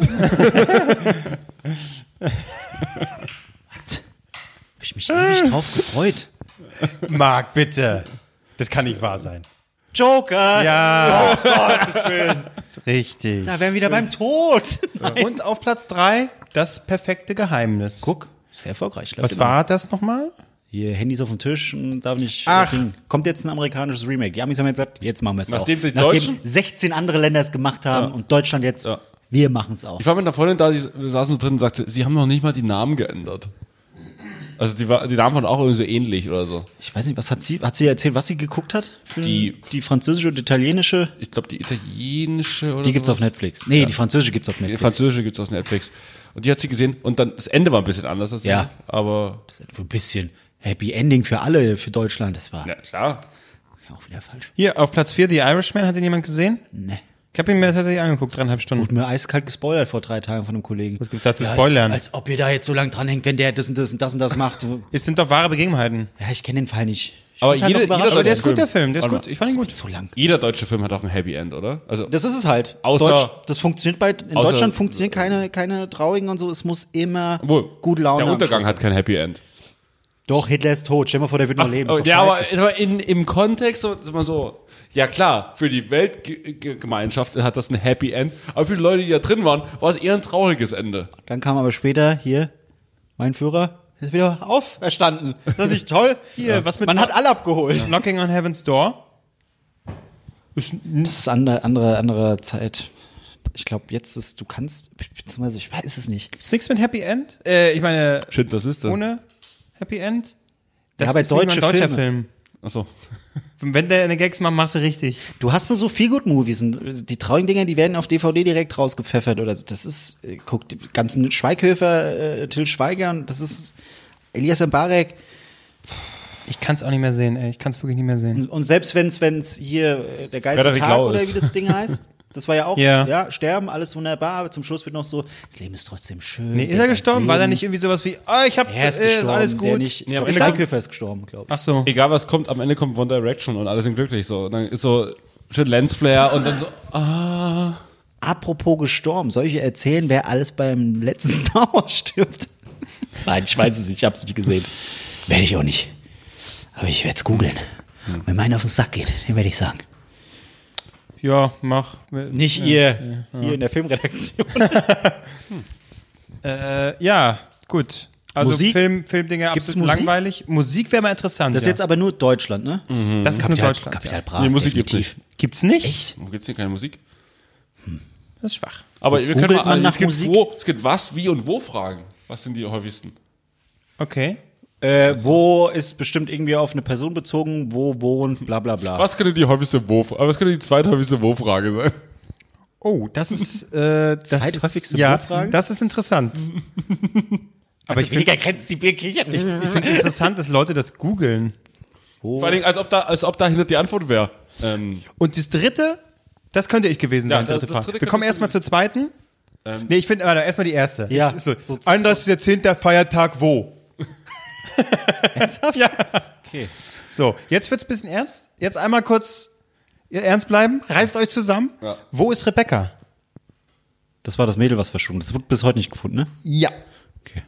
Was? Hab ich mich ewig drauf gefreut. Marc, bitte. Das kann nicht wahr sein. Joker! Ja. Oh, Gottes Willen. Ist richtig. Da wären wir wieder beim Tod. Und auf Platz drei das perfekte Geheimnis. Guck, sehr erfolgreich. Was war das nochmal? Hier, Handys auf dem Tisch und darf nicht. Ach. Ding. Kommt jetzt ein amerikanisches Remake. Die Amis haben jetzt gesagt, jetzt machen wir es auch. Nachdem die Nachdem Deutschen- 16 andere Länder es gemacht haben Ja. und Deutschland jetzt, Ja. wir machen es auch. Ich war mit einer Freundin da, die saßen so drin und sagte, sie haben noch nicht mal die Namen geändert. Also die, die Namen waren auch irgendwie so ähnlich oder so. Ich weiß nicht, was hat sie, hat sie erzählt, was sie geguckt hat? Die- die französische und italienische, Ich glaube, die italienische oder die gibt's auf sowas. Netflix. Nee, die französische gibt's auf Die Netflix. französische gibt's auf Netflix. Und die hat sie gesehen und dann, das Ende war ein bisschen anders als Ja. sie, aber, Ein bisschen Happy Ending für alle, für Deutschland. Das war ja klar. auch wieder falsch. Hier, auf Platz vier The Irishman. Hat den jemand gesehen? Ne. Ich habe ihn mir tatsächlich angeguckt, dreieinhalb Stunden. Wurde mir eiskalt gespoilert vor drei Tagen von einem Kollegen. Was gibt's da zu spoilern? Als ob ihr da jetzt so lang dranhängt, wenn der das und das und das und das macht. Es sind doch wahre Begebenheiten. Ja, ich kenne den Fall nicht. Ich Aber bin halt jede- noch überrascht. jeder Aber der ist gut, der Film. Der ist gut. Ich fand ihn gut. zu lang. Jeder deutsche Film hat auch ein Happy End, oder? Also, Das ist es halt. Außer- Deutsch, das funktioniert bei, in außer- Deutschland funktionieren keine, keine traurigen und so. Es muss immer obwohl, gut Laune der Untergang hat kein Happy End. Doch, Hitler ist tot. Stell dir mal vor, der wird noch leben. Oh, Ist doch ja, aber, scheiße. aber in, im Kontext so, ist immer so, ja klar, für die Weltgemeinschaft hat das ein Happy End, aber für die Leute, die da drin waren, war es eher ein trauriges Ende. Dann kam aber später hier, mein Führer ist wieder auferstanden. Das ist nicht toll. Hier, was mit Man hat alle abgeholt. Knocking on Heaven's Door? Das ist andere, andere, andere Zeit. Ich glaube, jetzt ist, du kannst, beziehungsweise ich weiß es nicht. ist nichts mit Happy End? Äh, ich meine, Shit, das ist das. ohne Happy End? Das Ja, aber ist deutsche ein deutscher Filme. Film. Achso. Wenn der eine Gags macht, machst du richtig. Du hast so viel Good Movies und die traurigen Dinger, die werden auf DVD direkt rausgepfeffert oder so. das ist, äh, guck, die ganzen Schweighöfer, äh, Till Schweiger und das ist Elias Mbarek Ich kann es auch nicht mehr sehen, ey. Ich kann es wirklich nicht mehr sehen. und selbst wenn's, wenn's hier äh, der geilste Frederik Tag Lau oder ist. wie das Ding heißt, das war ja auch, Ja. ja, sterben, alles wunderbar, aber zum Schluss wird noch so, das Leben ist trotzdem schön. Nee, ist er gestorben? War da nicht irgendwie sowas wie, ah, ich hab, Er ist äh, gestorben, alles der gut? nicht, Nee, ist er- Schweighöfer ist gestorben, glaube ich. Ach so. Egal was kommt, am Ende kommt One Direction und alle sind glücklich so. Und dann ist so schön Lensflare und dann so, ah. Apropos gestorben, soll ich erzählen, wer alles beim letzten Star Wars stirbt? Nein, ich weiß es nicht, ich hab's nicht gesehen. Werde ich auch nicht. Aber ich werde es googeln. Wenn meiner auf den Sack geht, den werde ich sagen. Ja, mach. Nicht ihr, hier in der Filmredaktion. Äh, ja, gut. Also Musik? Film, Filmdinge Gibt's absolut Musik? langweilig. Musik wäre mal interessant. Das ist ja. jetzt aber nur Deutschland, ne? das ist nur Kapital, Deutschland. Kapital. Bra. Nee, Musik gibt's definitiv. Gibt's nicht? Wo gibt's hier keine Musik? Das ist schwach. Aber wir Googelt können mal, man nach es, gibt Musik? wo, es gibt was, wie und wo Fragen. Was sind die häufigsten? Okay. Äh, wo ist bestimmt irgendwie auf eine Person bezogen, wo wohnt, bla bla bla. Was könnte die häufigste wo, aber was könnte die zweithäufigste wo Frage sein? Oh, das ist, äh, das Zweithäufigste ist, ja, Wo-Frage? das ist interessant. Aber ich finde grenzt die wirklich an. ich, ich finde es interessant, dass Leute das googeln. Vor allen Dingen, als ob, da, als ob dahinter die Antwort wäre. Ähm, Und das dritte, das könnte ich gewesen Ja, sein, das- dritte das Frage. dritte Wir kommen erstmal zur zweiten. Ähm. nee, ich finde, warte, erstmal die erste. Ja. Ist, ist los. So- 31.10. Feiertag wo? ja. Okay. So, jetzt wird's ein bisschen ernst. Jetzt einmal kurz ihr ernst bleiben. Reißt euch zusammen. Ja. Wo ist Rebecca? Das war das Mädel, was verschwunden ist. Das wurde bis heute nicht gefunden, ne? Ja. Okay.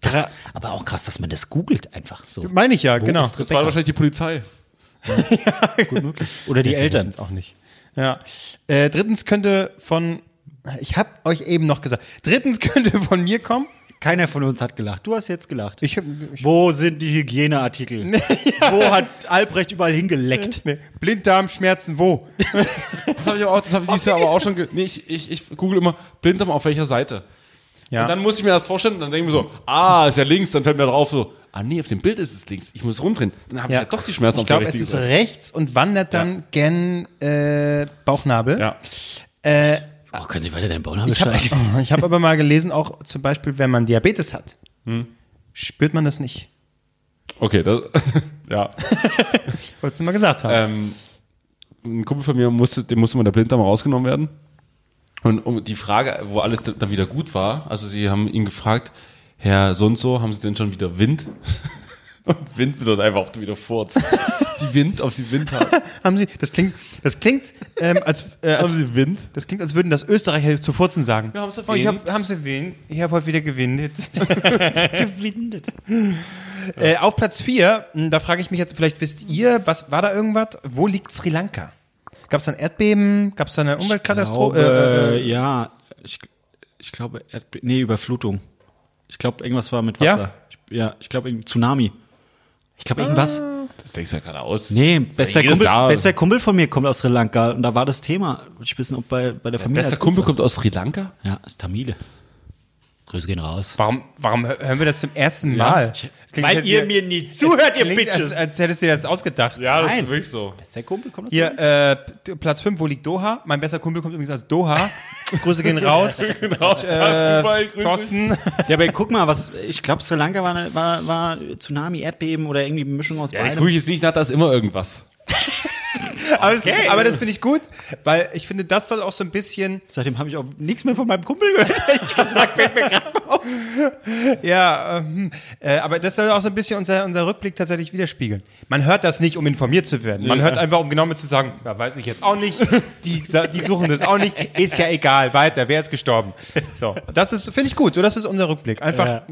Das, aber auch krass, dass man das googelt einfach so. Meine ich ja, Wo genau. das war wahrscheinlich die Polizei. Gut möglich. Oder die Wir Eltern. auch nicht. Ja. Äh, drittens könnte von, ich habe euch eben noch gesagt, drittens könnte von mir kommen. Keiner von uns hat gelacht. Du hast jetzt gelacht. Ich, ich Wo sind die Hygieneartikel? Wo hat Albrecht überall hingeleckt? nee, Blinddarmschmerzen wo? Das habe ich, aber auch- das hab ich dieses Jahr aber auch schon. Nee, ich, ich, ich google immer Blinddarm auf welcher Seite. Ja. Und dann muss ich mir das vorstellen und dann denke ich mir so, ah, ist ja links, dann fällt mir drauf so, ah nee, auf dem Bild ist es links. Ich muss rumdrehen. Dann habe ich ja doch die Schmerzen Ich auf der glaube, es ist Seite. rechts und wandert dann gen äh, Bauchnabel. Ja. Äh, Oh, können Sie weiter den Baunamen Ich habe hab aber mal gelesen, auch zum Beispiel, wenn man Diabetes hat, spürt man das nicht. Okay, das, ja. Wolltest du mal gesagt haben. Ähm, ein Kumpel von mir musste, dem musste mal der Blinddarm rausgenommen werden. Und um die Frage, wo alles dann wieder gut war, also sie haben ihn gefragt, Herr so und so, haben Sie denn schon wieder Wind? Und Wind bedeutet einfach, ob du wieder furzt. sie Wind, ob sie Wind haben. haben Sie, das klingt, das klingt, ähm, als, äh, als, Haben Sie Wind? das klingt, als würden das Österreicher zu Furzen sagen. Wir haben's oh, ich hab, erwähnt. haben Sie erwähnt? Ich habe heute wieder gewindet. gewindet. Äh, auf Platz 4, da frage ich mich jetzt, vielleicht wisst ihr, was war da irgendwas? Wo liegt Sri Lanka? Gab es da ein Erdbeben? Gab es da eine Umweltkatastrophe? glaube, Äh, äh, ja, ich, ich glaube, Erdbe nee, Überflutung. Ich glaube, irgendwas war mit Ja? Wasser. Ich, ja, ich glaube, irgendwie Tsunami. Ich glaube, irgendwas. Das denkst du ja gerade aus. Nee, bester Kumpel, bester Kumpel von mir kommt aus Sri Lanka und da war das Thema. Wollte Ich wissen, ob bei, bei der Familie. Bester Kumpel kommt aus Sri Lanka? Ja, ist Tamile. Grüße gehen raus. warum, warum hören wir das zum ersten Mal? Das klingt, als hätte sie- nie es klingt, Als, als hättest du dir das ausgedacht. Ja, das Nein. ist wirklich so. Bester Kumpel kommt aus Hier, äh, Platz 5, wo liegt Doha? Mein bester Kumpel kommt übrigens aus Doha. Grüße gehen raus. Genau. äh, Thorsten. Ja, aber guck mal, was ich glaube, Sri Lanka war, eine, war, war Tsunami, Erdbeben oder irgendwie eine Mischung aus Ja, beidem. ich jetzt nicht nach, da ist immer irgendwas. Aber, das, aber das finde ich gut, weil ich finde, das soll auch so ein bisschen, Seitdem habe ich auch nichts mehr von meinem Kumpel gehört. ehrlich gesagt, fällt mir gerade auf. ja, ähm, äh, aber das soll auch so ein bisschen unser, unser Rückblick tatsächlich widerspiegeln. Man hört das nicht, um informiert zu werden. Man Ja. hört einfach, um genau mit zu sagen, ja, weiß ich jetzt auch nicht, die, die suchen das auch nicht, ist ja egal, weiter, wer ist gestorben. So, das ist, finde ich gut, so, das ist unser Rückblick. Einfach Ja.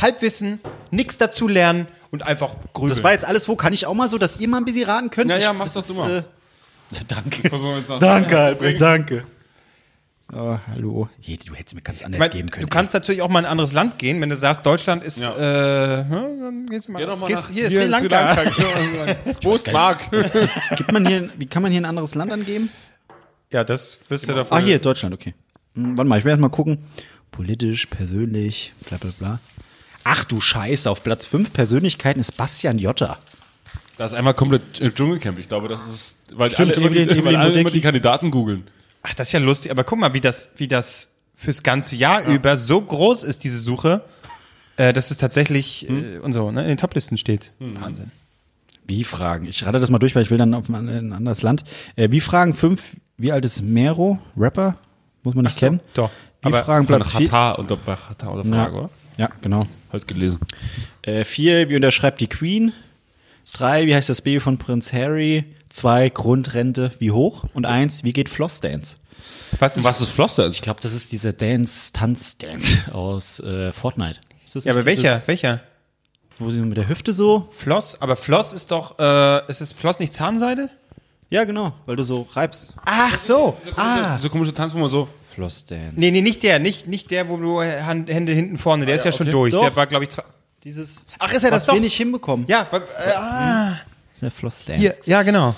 Halbwissen, nichts dazu lernen und einfach grübeln. Das war jetzt alles wo. Kann ich auch mal so, dass ihr mal ein bisschen raten könnt? Ja, ja, mach das ist, du mal. Äh, danke. Versuchen jetzt noch- Danke, Albrecht, danke. Oh, hallo. Du hättest mir ganz anders Ich mein, geben können. Du kannst natürlich auch mal in ein anderes Land gehen, wenn du sagst, Deutschland ist, Ja. äh, hm, dann gehst du mal. Geh doch mal gehst, nach- hier ist hier Sri Lanka. Wo ist Mark? ey. Gibt man hier, wie kann man hier ein anderes Land angeben? Ja, das wirst du davon. Ah, hier, Deutschland, okay. Hm, warte mal, ich will erst mal gucken. Politisch, persönlich, bla bla bla. Ach du Scheiße, auf Platz 5 Persönlichkeiten ist Bastian Jotta. Das ist einmal komplett äh, Dschungelcamp. Ich glaube, das ist, weil Stimmt, alle immer, die, Evelyn- weil Evelyn alle immer die Kandidaten googeln. Ach, das ist ja lustig. Aber guck mal, wie das, wie das fürs ganze Jahr über so groß ist, diese Suche, äh, dass es tatsächlich äh, und so ne, in den Toplisten steht. Wahnsinn. Wie fragen? Ich rate das mal durch, weil ich will dann auf ein, ein anderes Land. Äh, wie fragen 5, wie alt ist Mero? Rapper? Muss man nicht kennen. doch. Wie Aber fragen Platz 4? Hatar unter, bei Hatar unter Frage, oder? Ja, genau. Heute gelesen. Äh, vier, wie unterschreibt die Queen? Drei, wie heißt das Baby von Prinz Harry? Zwei, Grundrente, wie hoch? Und eins, wie geht Floss Dance? Was ist, Was ist Floss denn? Ich glaube, das ist dieser Dance, Tanz-Dance aus äh, Fortnite. Ist das ja, aber nicht welcher? dieses, welcher? Wo sie mit der Hüfte so? Floss? Aber Floss ist doch, äh, ist es Floss nicht Zahnseide? Ja, genau, weil du so reibst. Ach so. Ah. Dieser komische Tanz, wo man so. Floss Dance. Nee, nee, nicht der, nicht, nicht der, wo du Hand, Hände hinten vorne, der ist ja schon okay. durch. Doch. Der war, glaube ich, zwei. Dieses, Ach, ist er das was doch? nicht hinbekommen. Ja, wa- äh, ah, Das ist der Floss Dance. hier, ja, genau.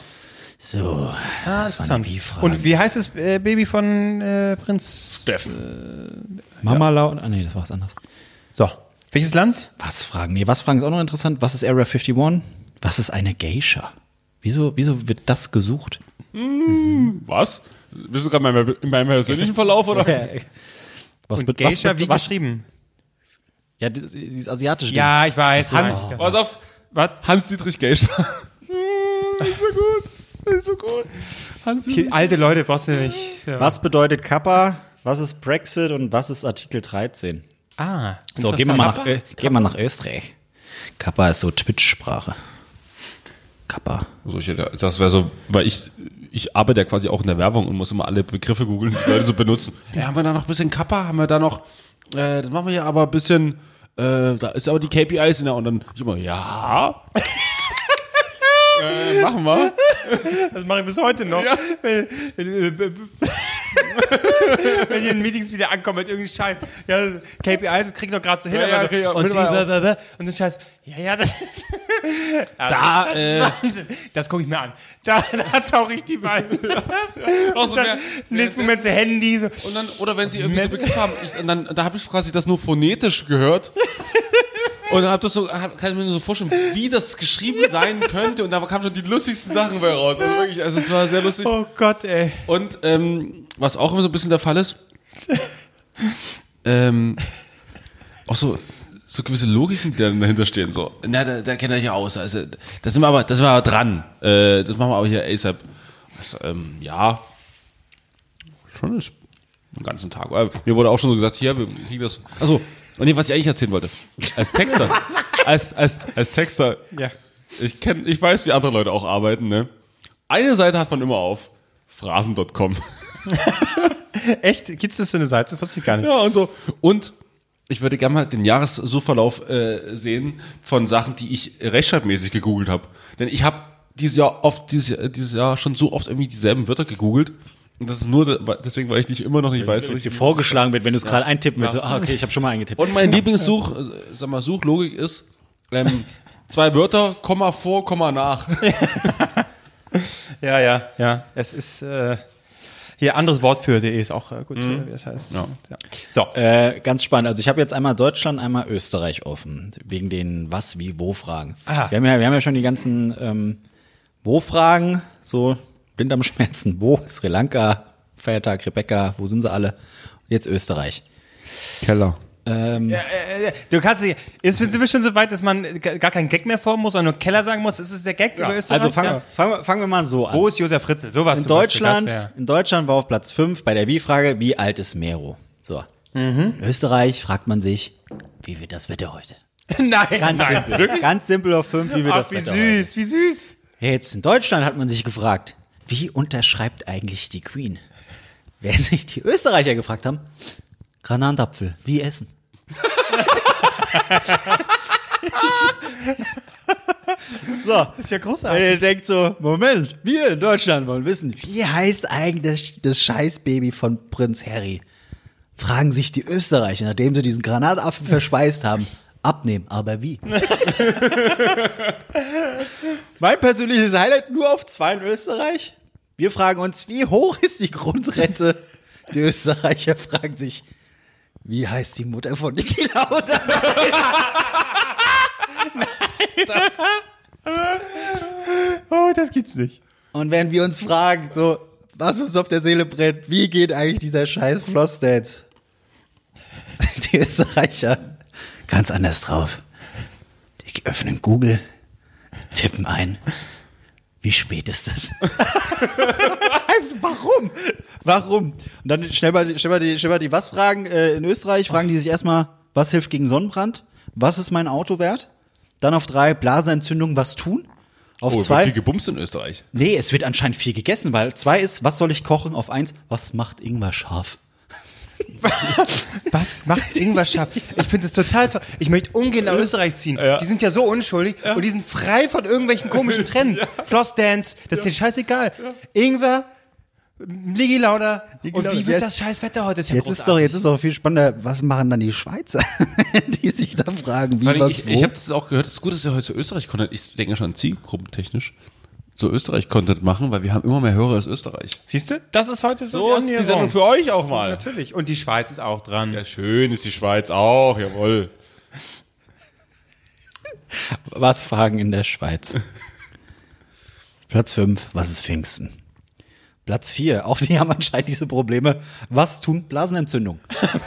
So, Ah, das interessant. Und wie heißt das äh, Baby von äh, Prinz? Steffen. Mama laut. Ah, nee, das war was anderes. So. Welches Land? Was fragen? Nee, was fragen ist auch noch interessant. Was ist Area 51? Was ist eine Geisha? Wieso, wieso wird das gesucht? Was? Bist du gerade in meinem- in meinem persönlichen Verlauf, oder? Was Und bet- Geisha, bet- wie was, geschrieben? Ja, die, sie ist asiatisch. Ja, ich weiß. Han, Ja. Pass auf. Was? Hans-Dietrich Geischer. Das ist so gut. Das ist so gut. Hans-Dietrich. Alte Leute brauchst du nicht. Ja. Was bedeutet Kappa? Was ist Brexit und was ist Artikel 13? Ah. So, gehen wir mal nach, Ö- gehen wir nach Österreich. Kappa ist so Twitch-Sprache. Kappa. So, ich hätte, das wäre so, weil ich, ich arbeite ja quasi auch in der Werbung und muss immer alle Begriffe googeln, die Leute so benutzen. Ja, haben wir da noch ein bisschen Kappa? Haben wir da noch, äh, das machen wir ja aber ein bisschen, äh, da ist aber die KPIs in der, und dann ich immer, ja. äh, machen wir. Das mache ich bis heute noch. Ja. Wenn, ihr in Meetings wieder ankommt mit irgendeinem Scheiß. Ja, KPIs krieg ich noch gerade so hin. Ja, ja, aber- ich auch- und, die, blablabla. und dann Scheiß. Ja, ja, das ist. Ja, Da, das, äh, Wahnsinn. das gucke ich mir an. Da, da tauche ich die bei. Auch so Dann, mehr- Im nächsten Moment so Handy. So. Und dann, oder wenn sie irgendwie so Begriffe haben, ich, und dann, da habe ich quasi das nur phonetisch gehört. Und hab das so, hab, kann ich mir nur so vorstellen, wie das geschrieben sein könnte. Und da kamen schon die lustigsten Sachen bei raus. Also wirklich, also es war sehr lustig. Oh Gott, ey. Und ähm, was auch immer so ein bisschen der Fall ist, ähm, auch so, so gewisse Logiken, die dann dahinter stehen. So, na, da, da kennt ihr ja aus. Also, da sind wir aber, da sind wir aber dran. Äh, das machen wir aber hier ASAP. Also, ähm, ja, schon ist den ganzen Tag. Aber mir wurde auch schon so gesagt, hier, wir kriegen das. Also, und nee, was ich eigentlich erzählen wollte. Als Texter, als, als, als Texter, Ja. ich kenn, ich weiß, wie andere Leute auch arbeiten, ne? Eine Seite hat man immer auf. Phrasen.com. Echt? Gibt's das für eine Seite? Das wusste ich gar nicht. Ja, und so. Und ich würde gerne mal den Jahressuchverlauf äh, sehen von Sachen, die ich rechtschreibmäßig gegoogelt habe. Denn ich habe dieses Jahr oft, dieses, Jahr- dieses Jahr schon so oft irgendwie dieselben Wörter gegoogelt. Das ist nur de- deswegen, weil ich nicht immer noch nicht weiß. Es dir vorgeschlagen wird, wenn du es gerade eintippen willst, so, ah, okay, ich habe schon mal eingetippt. Und mein Lieblingssuch, äh, sag mal, Suchlogik ist ähm, zwei Wörter, Komma vor, Komma nach. Ja, ja, ja. Es ist äh, hier anderes Wort für de ist auch äh, gut, äh, wie das heißt. Ja. Ja. So. Äh, ganz spannend. Also ich habe jetzt einmal Deutschland, einmal Österreich offen. Wegen den Was, Wie, Wo-Fragen. Aha. Wir, haben ja, wir haben ja schon die ganzen ähm, Wo-Fragen, so Blinddarmschmerzen, Wo, Sri Lanka, Feiertag, Rebecca, wo sind sie alle? Jetzt Österreich. Keller. Ähm, Äh, Du kannst nicht. Jetzt sind wir schon so weit, dass man gar keinen Gag mehr formen muss, sondern nur Keller sagen muss. Ist es der Gag über Österreich? also fangen Ja. fangen wir- fangen wir mal so an. Wo ist Josef Fritzl? So was in Deutschland, in Deutschland war auf Platz 5 bei der Wie-Frage, wie alt ist Mero? So. Mhm. In Österreich fragt man sich, wie wird das Wetter heute? Nein, Ganz nein. simpel. Ganz simpel auf 5, wie wird Ach, das wie Wetter heute? süß, wie süß. Jetzt in Deutschland hat man sich gefragt, wie unterschreibt eigentlich die Queen? Während sich die Österreicher gefragt haben, Granatapfel, wie essen? so, Das ist ja und großartig. ihr denkt so, Moment, wir in Deutschland wollen wissen, wie heißt eigentlich das Scheißbaby von Prinz Harry? Fragen sich die Österreicher, nachdem sie diesen Granatapfel verspeist haben, abnehmen, aber wie? mein persönliches Highlight nur auf zwei in Österreich. Wir fragen uns, wie hoch ist die Grundrente? Die Österreicher fragen sich, wie heißt die Mutter von Niki Lauda? Oh, das gibt's nicht. Und wenn wir uns fragen, so, was uns auf der Seele brennt, wie geht eigentlich dieser scheiß Flossdance? Die Österreicher ganz anders drauf. Die öffnen Google, tippen ein, wie spät ist es? also, warum? Warum? Und dann schnell mal, schnell mal die, schnell mal die was fragen. Äh, in Österreich fragen die sich erstmal, was hilft gegen Sonnenbrand? Was ist mein Auto wert? Dann auf drei, Blasenentzündung, was tun? Auf Oh, es wird zwei, viel gebumst in Österreich. Nee, es wird anscheinend viel gegessen, weil zwei ist, was soll ich kochen? Auf eins, was macht Ingwer scharf? Was macht irgendwas scharf? Ich finde das total toll. Ich möchte ungern nach Österreich ziehen. Die sind ja so unschuldig und die sind frei von irgendwelchen komischen Trends. Flossdance, das ist denen scheißegal. Ingwer, Ligi Lauda. Und Lauda. wie wird das scheiß Wetter heute? Ist ja Jetzt ist doch, jetzt ist doch viel spannender, was machen dann die Schweizer, die sich da fragen, wie was ich wo? ich habe das auch gehört, es ist gut, dass ihr heute so Österreich-Content, ich denke schon zielgruppentechnisch, so Österreich-Content machen, weil wir haben immer mehr Hörer aus Österreich. Siehst du? Das ist heute so, So ist die Sendung für euch auch mal. Natürlich. Und die Schweiz ist auch dran. Ja, schön ist die Schweiz auch, jawohl. was fragen in der Schweiz? Platz 5, was ist Pfingsten? Platz 4, auch die haben anscheinend diese Probleme. Was tun? Blasenentzündung.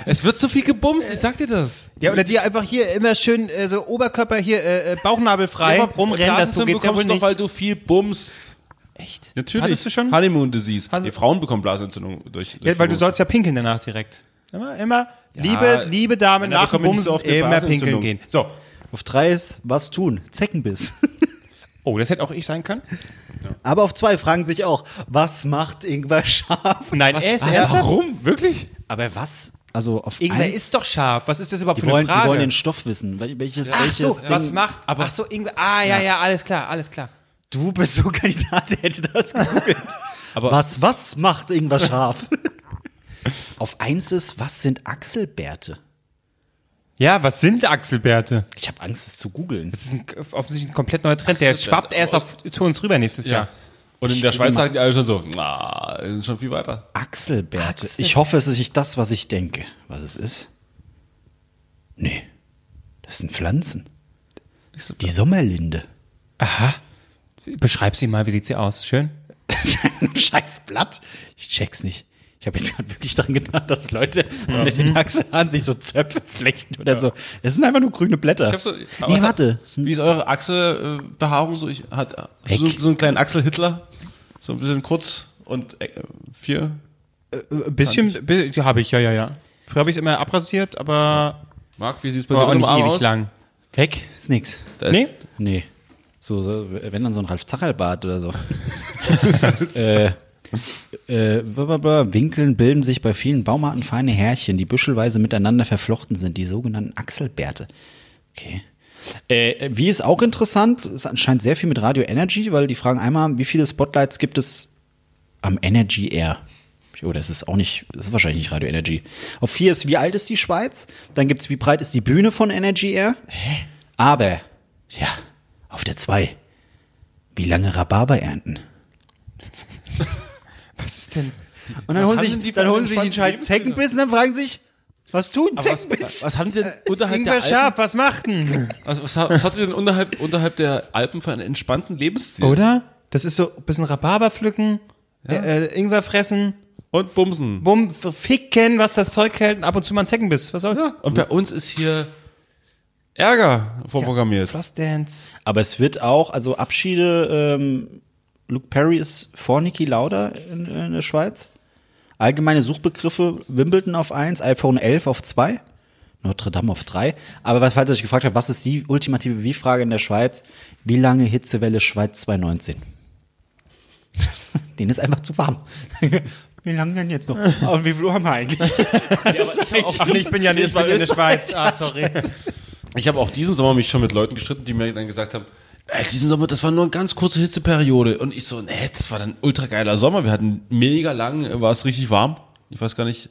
Es wird so viel gebumst, ich sag dir das. Ja, oder die einfach hier immer schön äh, so Oberkörper hier äh, äh, bauchnabelfrei rumrennen. Das so geht's ja wohl doch, nicht. weil du viel bummst. Echt? Natürlich. Hattest du schon? Honeymoon Disease. Hast- Die Frauen bekommen Blasenentzündung durch, durch Ja, weil du sollst ja pinkeln danach direkt. Immer, immer, Ja, liebe, liebe Dame, Männer nach dem so immer pinkeln gehen. So. Auf 3 ist, was tun? Zeckenbiss. Oh, das hätte auch ich sein können? Aber auf 2 fragen sich auch, was macht Ingwer scharf? Nein, er ist Ja, ernsthaft. warum? Wirklich? Aber was? Also auf Ingwer eins- ist doch scharf. Was ist das überhaupt die für wollen, eine Frage? die wollen den Stoff wissen. Wel- Welches, Ach welches so, Ding, was macht, aber, ach so, Ingwer, ah, ja, ja, alles klar, alles klar. Du bist so ein Kandidat, der hätte das gegoogelt. Aber- was, was macht irgendwas scharf? Auf eins ist, was sind Achselbärte? Ja, was sind Achselbärte? Ich habe Angst, es zu googeln. Das ist ein, offensichtlich ein komplett neuer Trend. Der schwappt erst auf, zu uns rüber nächstes Jahr. Und in der Schweiz sagen die alle schon so, na, wir sind schon viel weiter. Achselbärte. Achsel- Ich hoffe, es ist nicht das, was ich denke. Was es ist? Nee. Das sind Pflanzen. Die Sommerlinde. Aha. Beschreib sie mal, wie sieht sie aus? Schön? Das ist ein scheiß Blatt. Ich check's nicht. Ich habe jetzt gerade wirklich dran gedacht, dass Leute mit den Achselhaaren sich so Zöpfe flechten oder so. Das sind einfach nur grüne Blätter. Ich hab so, nee, warte. Wie ist eure Achselbehaarung so? Ich hat Weg. so, so einen kleinen Axel-Hitler. So ein bisschen kurz und äh, vier. Ein bisschen, bi- habe ich, ja, ja, ja. Früher habe ich es immer abrasiert, aber Marc, wie sieht's bei war dir auch nicht ewig aus? lang. Weg ist nix. Da ist- Nee? Nee. So, so, wenn dann so ein Ralf Zacherl-Bart oder so. äh, äh, blablabla. Winkeln bilden sich bei vielen Baumarten feine Härchen, die büschelweise miteinander verflochten sind, die sogenannten Achselbärte. Okay. Äh, wie ist auch interessant, ist anscheinend sehr viel mit Radio Energy, weil die fragen einmal, wie viele Spotlights gibt es am Energy Air? Oh, das ist auch nicht, das ist wahrscheinlich nicht Radio Energy. Auf vier ist, wie alt ist die Schweiz? Dann gibt's, wie breit ist die Bühne von Energy Air? Aber, ja, auf der zwei, wie lange Rhabarber ernten? Denn? Und dann Was holen haben sich, die dann holen sich entspannten scheiß Zeckenbiss und dann fragen sich, was tun Aber was, Zeckenbiss? was haben die denn unterhalb Ingwer der Alpen? Schaf, was macht denn? Was, was, was hat ihr denn unterhalb, unterhalb der Alpen für einen entspannten Lebensstil? Oder? Das ist so ein bisschen Rhabarber pflücken, äh, äh, Ingwer fressen, Und Bumsen. bumm, ficken, was das Zeug hält und ab und zu mal ein Zeckenbiss. Was soll's? Und bei uns ist hier Ärger vorprogrammiert. Flossdance. Aber es wird auch, also Abschiede, ähm, Luke Perry ist vor Niki Lauda in, in der Schweiz. Allgemeine Suchbegriffe, Wimbledon auf 1, iPhone 11 auf 2, Notre Dame auf 3. Aber was, falls ihr euch gefragt habt, was ist die ultimative Wie-Frage in der Schweiz? Wie lange Hitzewelle Schweiz 2019? Denen ist einfach zu warm. Wie lange denn jetzt noch? Und wie viel Uhr haben wir eigentlich? Das ist eigentlich- Ach ich bin ja nicht ich bin ja in der. Schweiz. Ah, sorry. Ich habe auch diesen Sommer mich schon mit Leuten gestritten, die mir dann gesagt haben, ey, diesen Sommer, das war nur eine ganz kurze Hitzeperiode. Und ich so, nee, das war dann ultra geiler Sommer. Wir hatten mega lang, äh, war es richtig warm. Ich weiß gar nicht.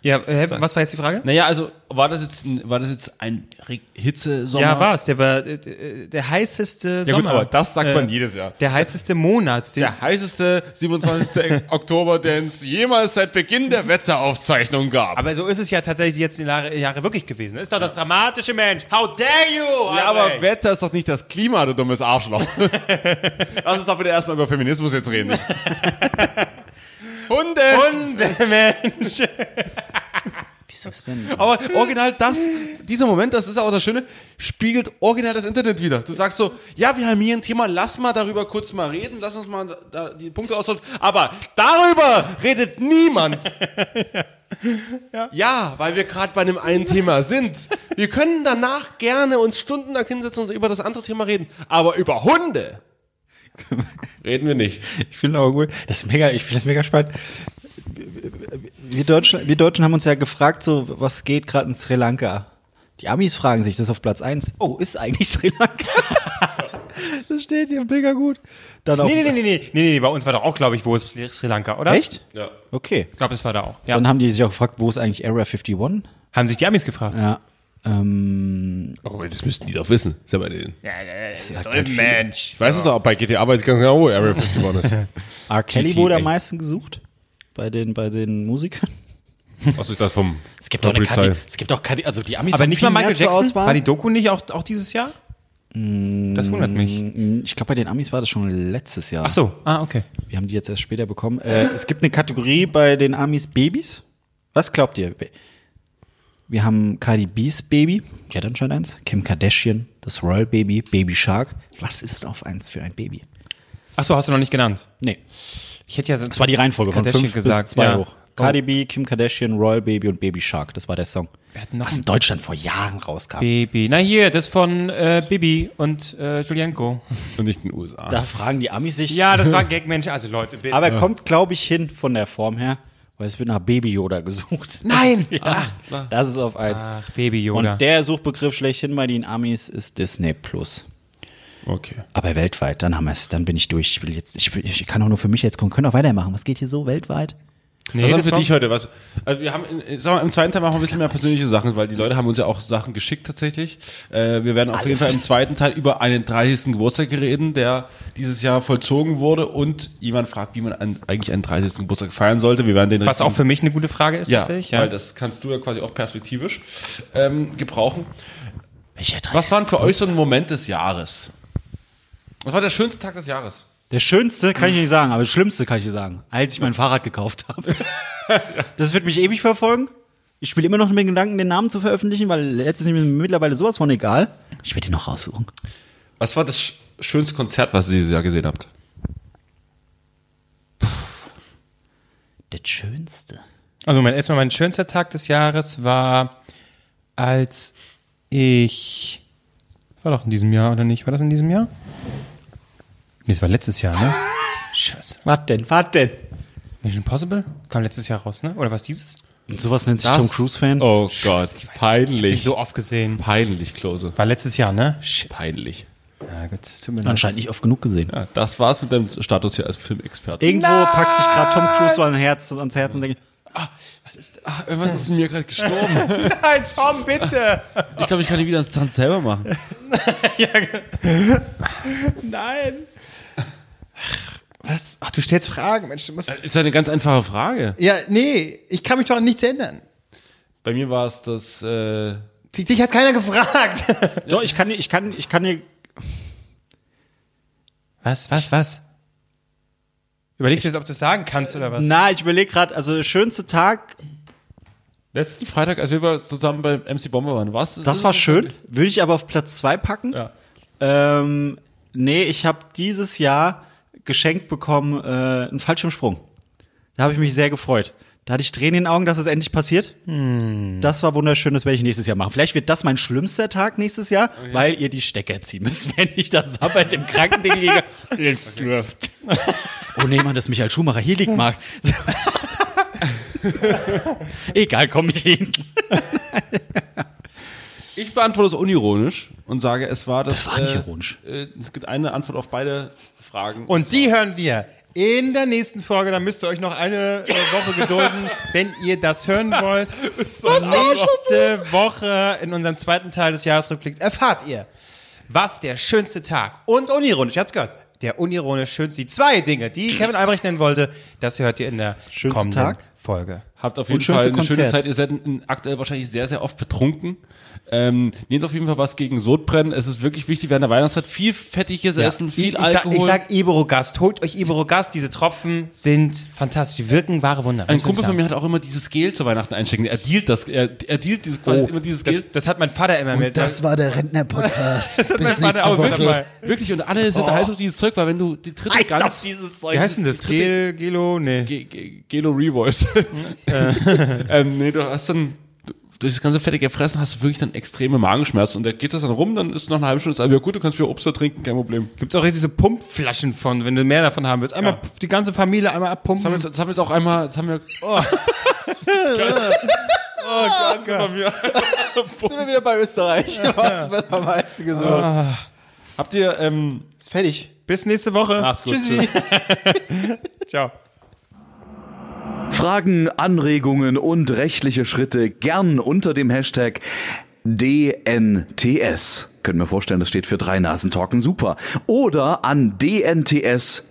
Ja, äh, was war jetzt die Frage? Naja, also war das jetzt ein, war das jetzt ein Hitzesommer? Ja, war's. Der war äh, äh, der heißeste Ja gut, Sommer. aber das sagt Äh, man jedes Jahr. Der heißeste Monat. Der heißeste 27. Oktober, den es jemals seit Beginn der Wetteraufzeichnung gab. aber so ist es ja tatsächlich die letzten Jahre, Jahre wirklich gewesen. Das ist doch das dramatische Mensch. How dare you? ja, aber Albrecht? Wetter ist doch nicht das Klima, du dummes Arschloch. Lass uns doch bitte erstmal über Feminismus jetzt reden. Hunde! Hundemensch. Wieso ist denn? Aber original das, dieser Moment, das ist auch das Schöne, spiegelt original das Internet wieder. Du sagst so, ja, wir haben hier ein Thema, lass mal darüber kurz mal reden, lass uns mal da die Punkte ausholen. Aber darüber redet niemand. ja. weil wir gerade bei einem einen Thema sind. Wir können danach gerne uns stundenlang hinsetzen und über das andere Thema reden. Aber über Hunde reden wir nicht. Ich finde aber gut. Das ist mega, ich finde das mega spannend. Wir Deutschen, wir Deutschen haben uns ja gefragt, so, was geht gerade in Sri Lanka? Die Amis fragen sich, das ist auf Platz 1. Oh, ist eigentlich Sri Lanka? das steht hier mega gut. Dann auch, Nee, nee, nee, nee, nee, nee, nee, bei uns war doch auch, glaube ich, wo ist Sri Lanka, oder? Echt? Ja. Okay. Ich glaube, das war da auch. Ja. Dann haben die sich auch gefragt, wo ist eigentlich Area 51? Haben sich die Amis gefragt. Ja. Ähm, Oh, das müssten die doch wissen. Ist ja bei denen. Ja, ja, sagt halt. Mensch. Ich weiß es doch, bei GTA weiß ich ganz genau, wo Area 51 ist. R. Kelly wurde am meisten gesucht. Bei den, bei den Musikern. Was ist das vom Es gibt doch eine Polizei? Kati, es gibt doch Kati, also die Amis Aber haben nicht viel mal Michael mehr Jackson? War die Doku nicht auch, auch dieses Jahr? Das wundert mich. Mm, Ich glaube, bei den Amis war das schon letztes Jahr. Ach so, ah, okay. Wir haben die jetzt erst später bekommen. Äh, es gibt eine Kategorie bei den Amis Babys. Was glaubt ihr? Wir haben Cardi B's Baby. Die hat anscheinend eins. Kim Kardashian, das Royal Baby, Baby Shark. Was ist auf eins für ein Baby? Ach so, hast du noch nicht genannt. Nee. Ich hätte ja Das war die Reihenfolge von fünf gesagt, bis zwei ja. hoch. Cardi B, Kim Kardashian, Royal Baby und Baby Shark. Das war der Song. Wir hatten noch Was in Deutschland vor Jahren rauskam. Baby. Na hier, das von äh, Bibi und äh, Julienko. Und nicht in den USA. Da fragen die Amis sich. Ja, das war Gag, Mensch. Also Leute, bitte. Aber er kommt, glaube ich, hin von der Form her, weil es wird nach Baby Yoda gesucht. Nein! Ja, das ist auf eins. Ach, Baby Yoda. Und der Suchbegriff schlechthin bei den Amis ist Disney Plus. Okay. Aber weltweit, dann haben wir es. Dann bin ich durch. Ich will jetzt, ich, will, ich kann auch nur für mich jetzt kommen. Können auch weitermachen. Was geht hier so weltweit? nee, Was haben für dich heute? Was? Also wir haben, in, sag mal, im zweiten Teil machen wir ein bisschen mehr persönliche Sachen, weil die Leute haben uns ja auch Sachen geschickt tatsächlich. Äh, wir werden auf jeden Fall im zweiten Teil über einen 30. Geburtstag reden, der dieses Jahr vollzogen wurde und jemand fragt, wie man einen, eigentlich einen 30. Geburtstag feiern sollte. Wir werden den Was auch für mich eine gute Frage ist ja, tatsächlich. weil das kannst du ja quasi auch perspektivisch ähm, gebrauchen. Welcher 30. Was war denn für euch so ein Moment des Jahres? Was war der schönste Tag des Jahres? Der schönste kann ich nicht sagen, aber das schlimmste kann ich dir sagen, als ich mein Fahrrad gekauft habe. das wird mich ewig verfolgen. Ich spiele immer noch mit dem Gedanken, den Namen zu veröffentlichen, weil jetzt ist mir mittlerweile sowas von egal. Ich werde ihn noch raussuchen. Was war das sch- schönste Konzert, was ihr dieses Jahr gesehen habt? Das schönste. Also mein, erstmal mein schönster Tag des Jahres war, als ich. War doch in diesem Jahr, oder nicht? War das in diesem Jahr? Nee, das war letztes Jahr, ne? Scheiße. Was denn? Was denn? Mission Impossible? Kam letztes Jahr raus, ne? Oder was dieses? Und sowas nennt sich Tom Cruise-Fan. Oh Gott, Ich weiß nicht, peinlich. Ich hab den so oft gesehen. Peinlich, Klose. War letztes Jahr, ne? Shit. Peinlich. Ja, gut, es tut mir leid. Anscheinend nicht oft genug gesehen. Ja, das war's mit deinem Status hier als Filmexperte. Irgendwo packt sich gerade Tom Cruise so ein Herz, ans Herz und denkt, Was ist, ah, irgendwas ist in mir gerade gestorben. Nein, Tom, bitte! Ich glaube, ich kann die wieder ins Tanz selber machen. Nein! Was? Ach, du stellst Fragen, Mensch, du musst. Ist ja eine ganz einfache Frage. Ja, nee, ich kann mich doch an nichts ändern. Bei mir war es das, äh, Dich dich hat keiner gefragt. doch, ich kann dir, ich kann, ich kann dir, Was, was, was? Überlegst du jetzt, ob du es sagen kannst oder was? na, ich überlege gerade, also der schönste Tag, letzten Freitag, als wir zusammen beim MC Bomber waren, was? das war schön, würde ich aber auf Platz zwei packen. Ja. Ähm, nee, ich habe dieses Jahr geschenkt bekommen äh, einen Fallschirmsprung. Da habe ich mich sehr gefreut. Da hatte ich Tränen in den Augen, dass es endlich passiert. Das war wunderschön, das werde ich nächstes Jahr machen. Vielleicht wird das mein schlimmster Tag nächstes Jahr, weil ihr die Stecker ziehen müsst, wenn ich das Sabbat im Krankending liege. ihr dürft. Oh nee, Mann, dass Michael Schumacher hier liegt, Marc. Egal, komm ich hin. Ich beantworte es unironisch und sage, es war das. Das war nicht äh, ironisch. Äh, es gibt eine Antwort auf beide Fragen. Und die hören wir in der nächsten Folge. Da müsst ihr euch noch eine äh, Woche gedulden, wenn ihr das hören wollt. Nächste Woche in unserem zweiten Teil des Jahresrückblicks erfahrt ihr, was der schönste Tag und unironisch, ihr habt's gehört, der unironisch schönste, die zwei Dinge, die Kevin Albrecht nennen wollte, das hört ihr in der Schönste kommenden Tag? Folge. Habt auf Und jeden Fall eine schöne. Zeit. Ihr seid aktuell wahrscheinlich sehr, sehr oft betrunken. Ähm, nehmt auf jeden Fall was gegen Sodbrennen. Es ist wirklich wichtig während der Weihnachtszeit. Viel fettiges Essen, viel ich, ich, sag, Alkohol. ich sag Iberogast, holt euch Iberogast, diese Tropfen sind fantastisch, die wirken wahre Wunder. ein Kumpel von mir hat auch immer dieses Gel zu Weihnachten einstecken. Er dealt das, er, er dealt dieses, quasi immer dieses Gel. das, das hat mein Vater immer mit. Das war der Rentner-Podcast. Mein Vater auch mit Woche. dabei. Wirklich, und alle sind heiß auf dieses Zeug, weil wenn du die dritte ganz, dieses Wie heißt denn das? Gel, Gelo? Nee. Ge- Ge- Gelo Revoice. ähm, nee, du hast dann, du- durch das ganze fettige Fressen hast du wirklich dann extreme Magenschmerzen und da geht das dann rum, dann ist nach einer halben Stunde, ist, ja gut, du kannst wieder Obst da trinken, kein Problem. Gibt's auch richtig so Pumpflaschen von, wenn du mehr davon haben willst. Einmal Ja. die ganze Familie einmal Das haben abpumpen. wir jetzt, haben wir jetzt auch einmal, das haben wir, Oh. von mir. Sind wir wieder bei Österreich. Was wird am meisten gesungen? Habt ihr, ähm, Ist fertig. Bis nächste Woche. macht's gut. Tschüssi. Ciao. Fragen, Anregungen und rechtliche Schritte gern unter dem Hashtag DNTS. Können wir vorstellen, das steht für drei Nasen talken super. Oder an dnts.gmx.net.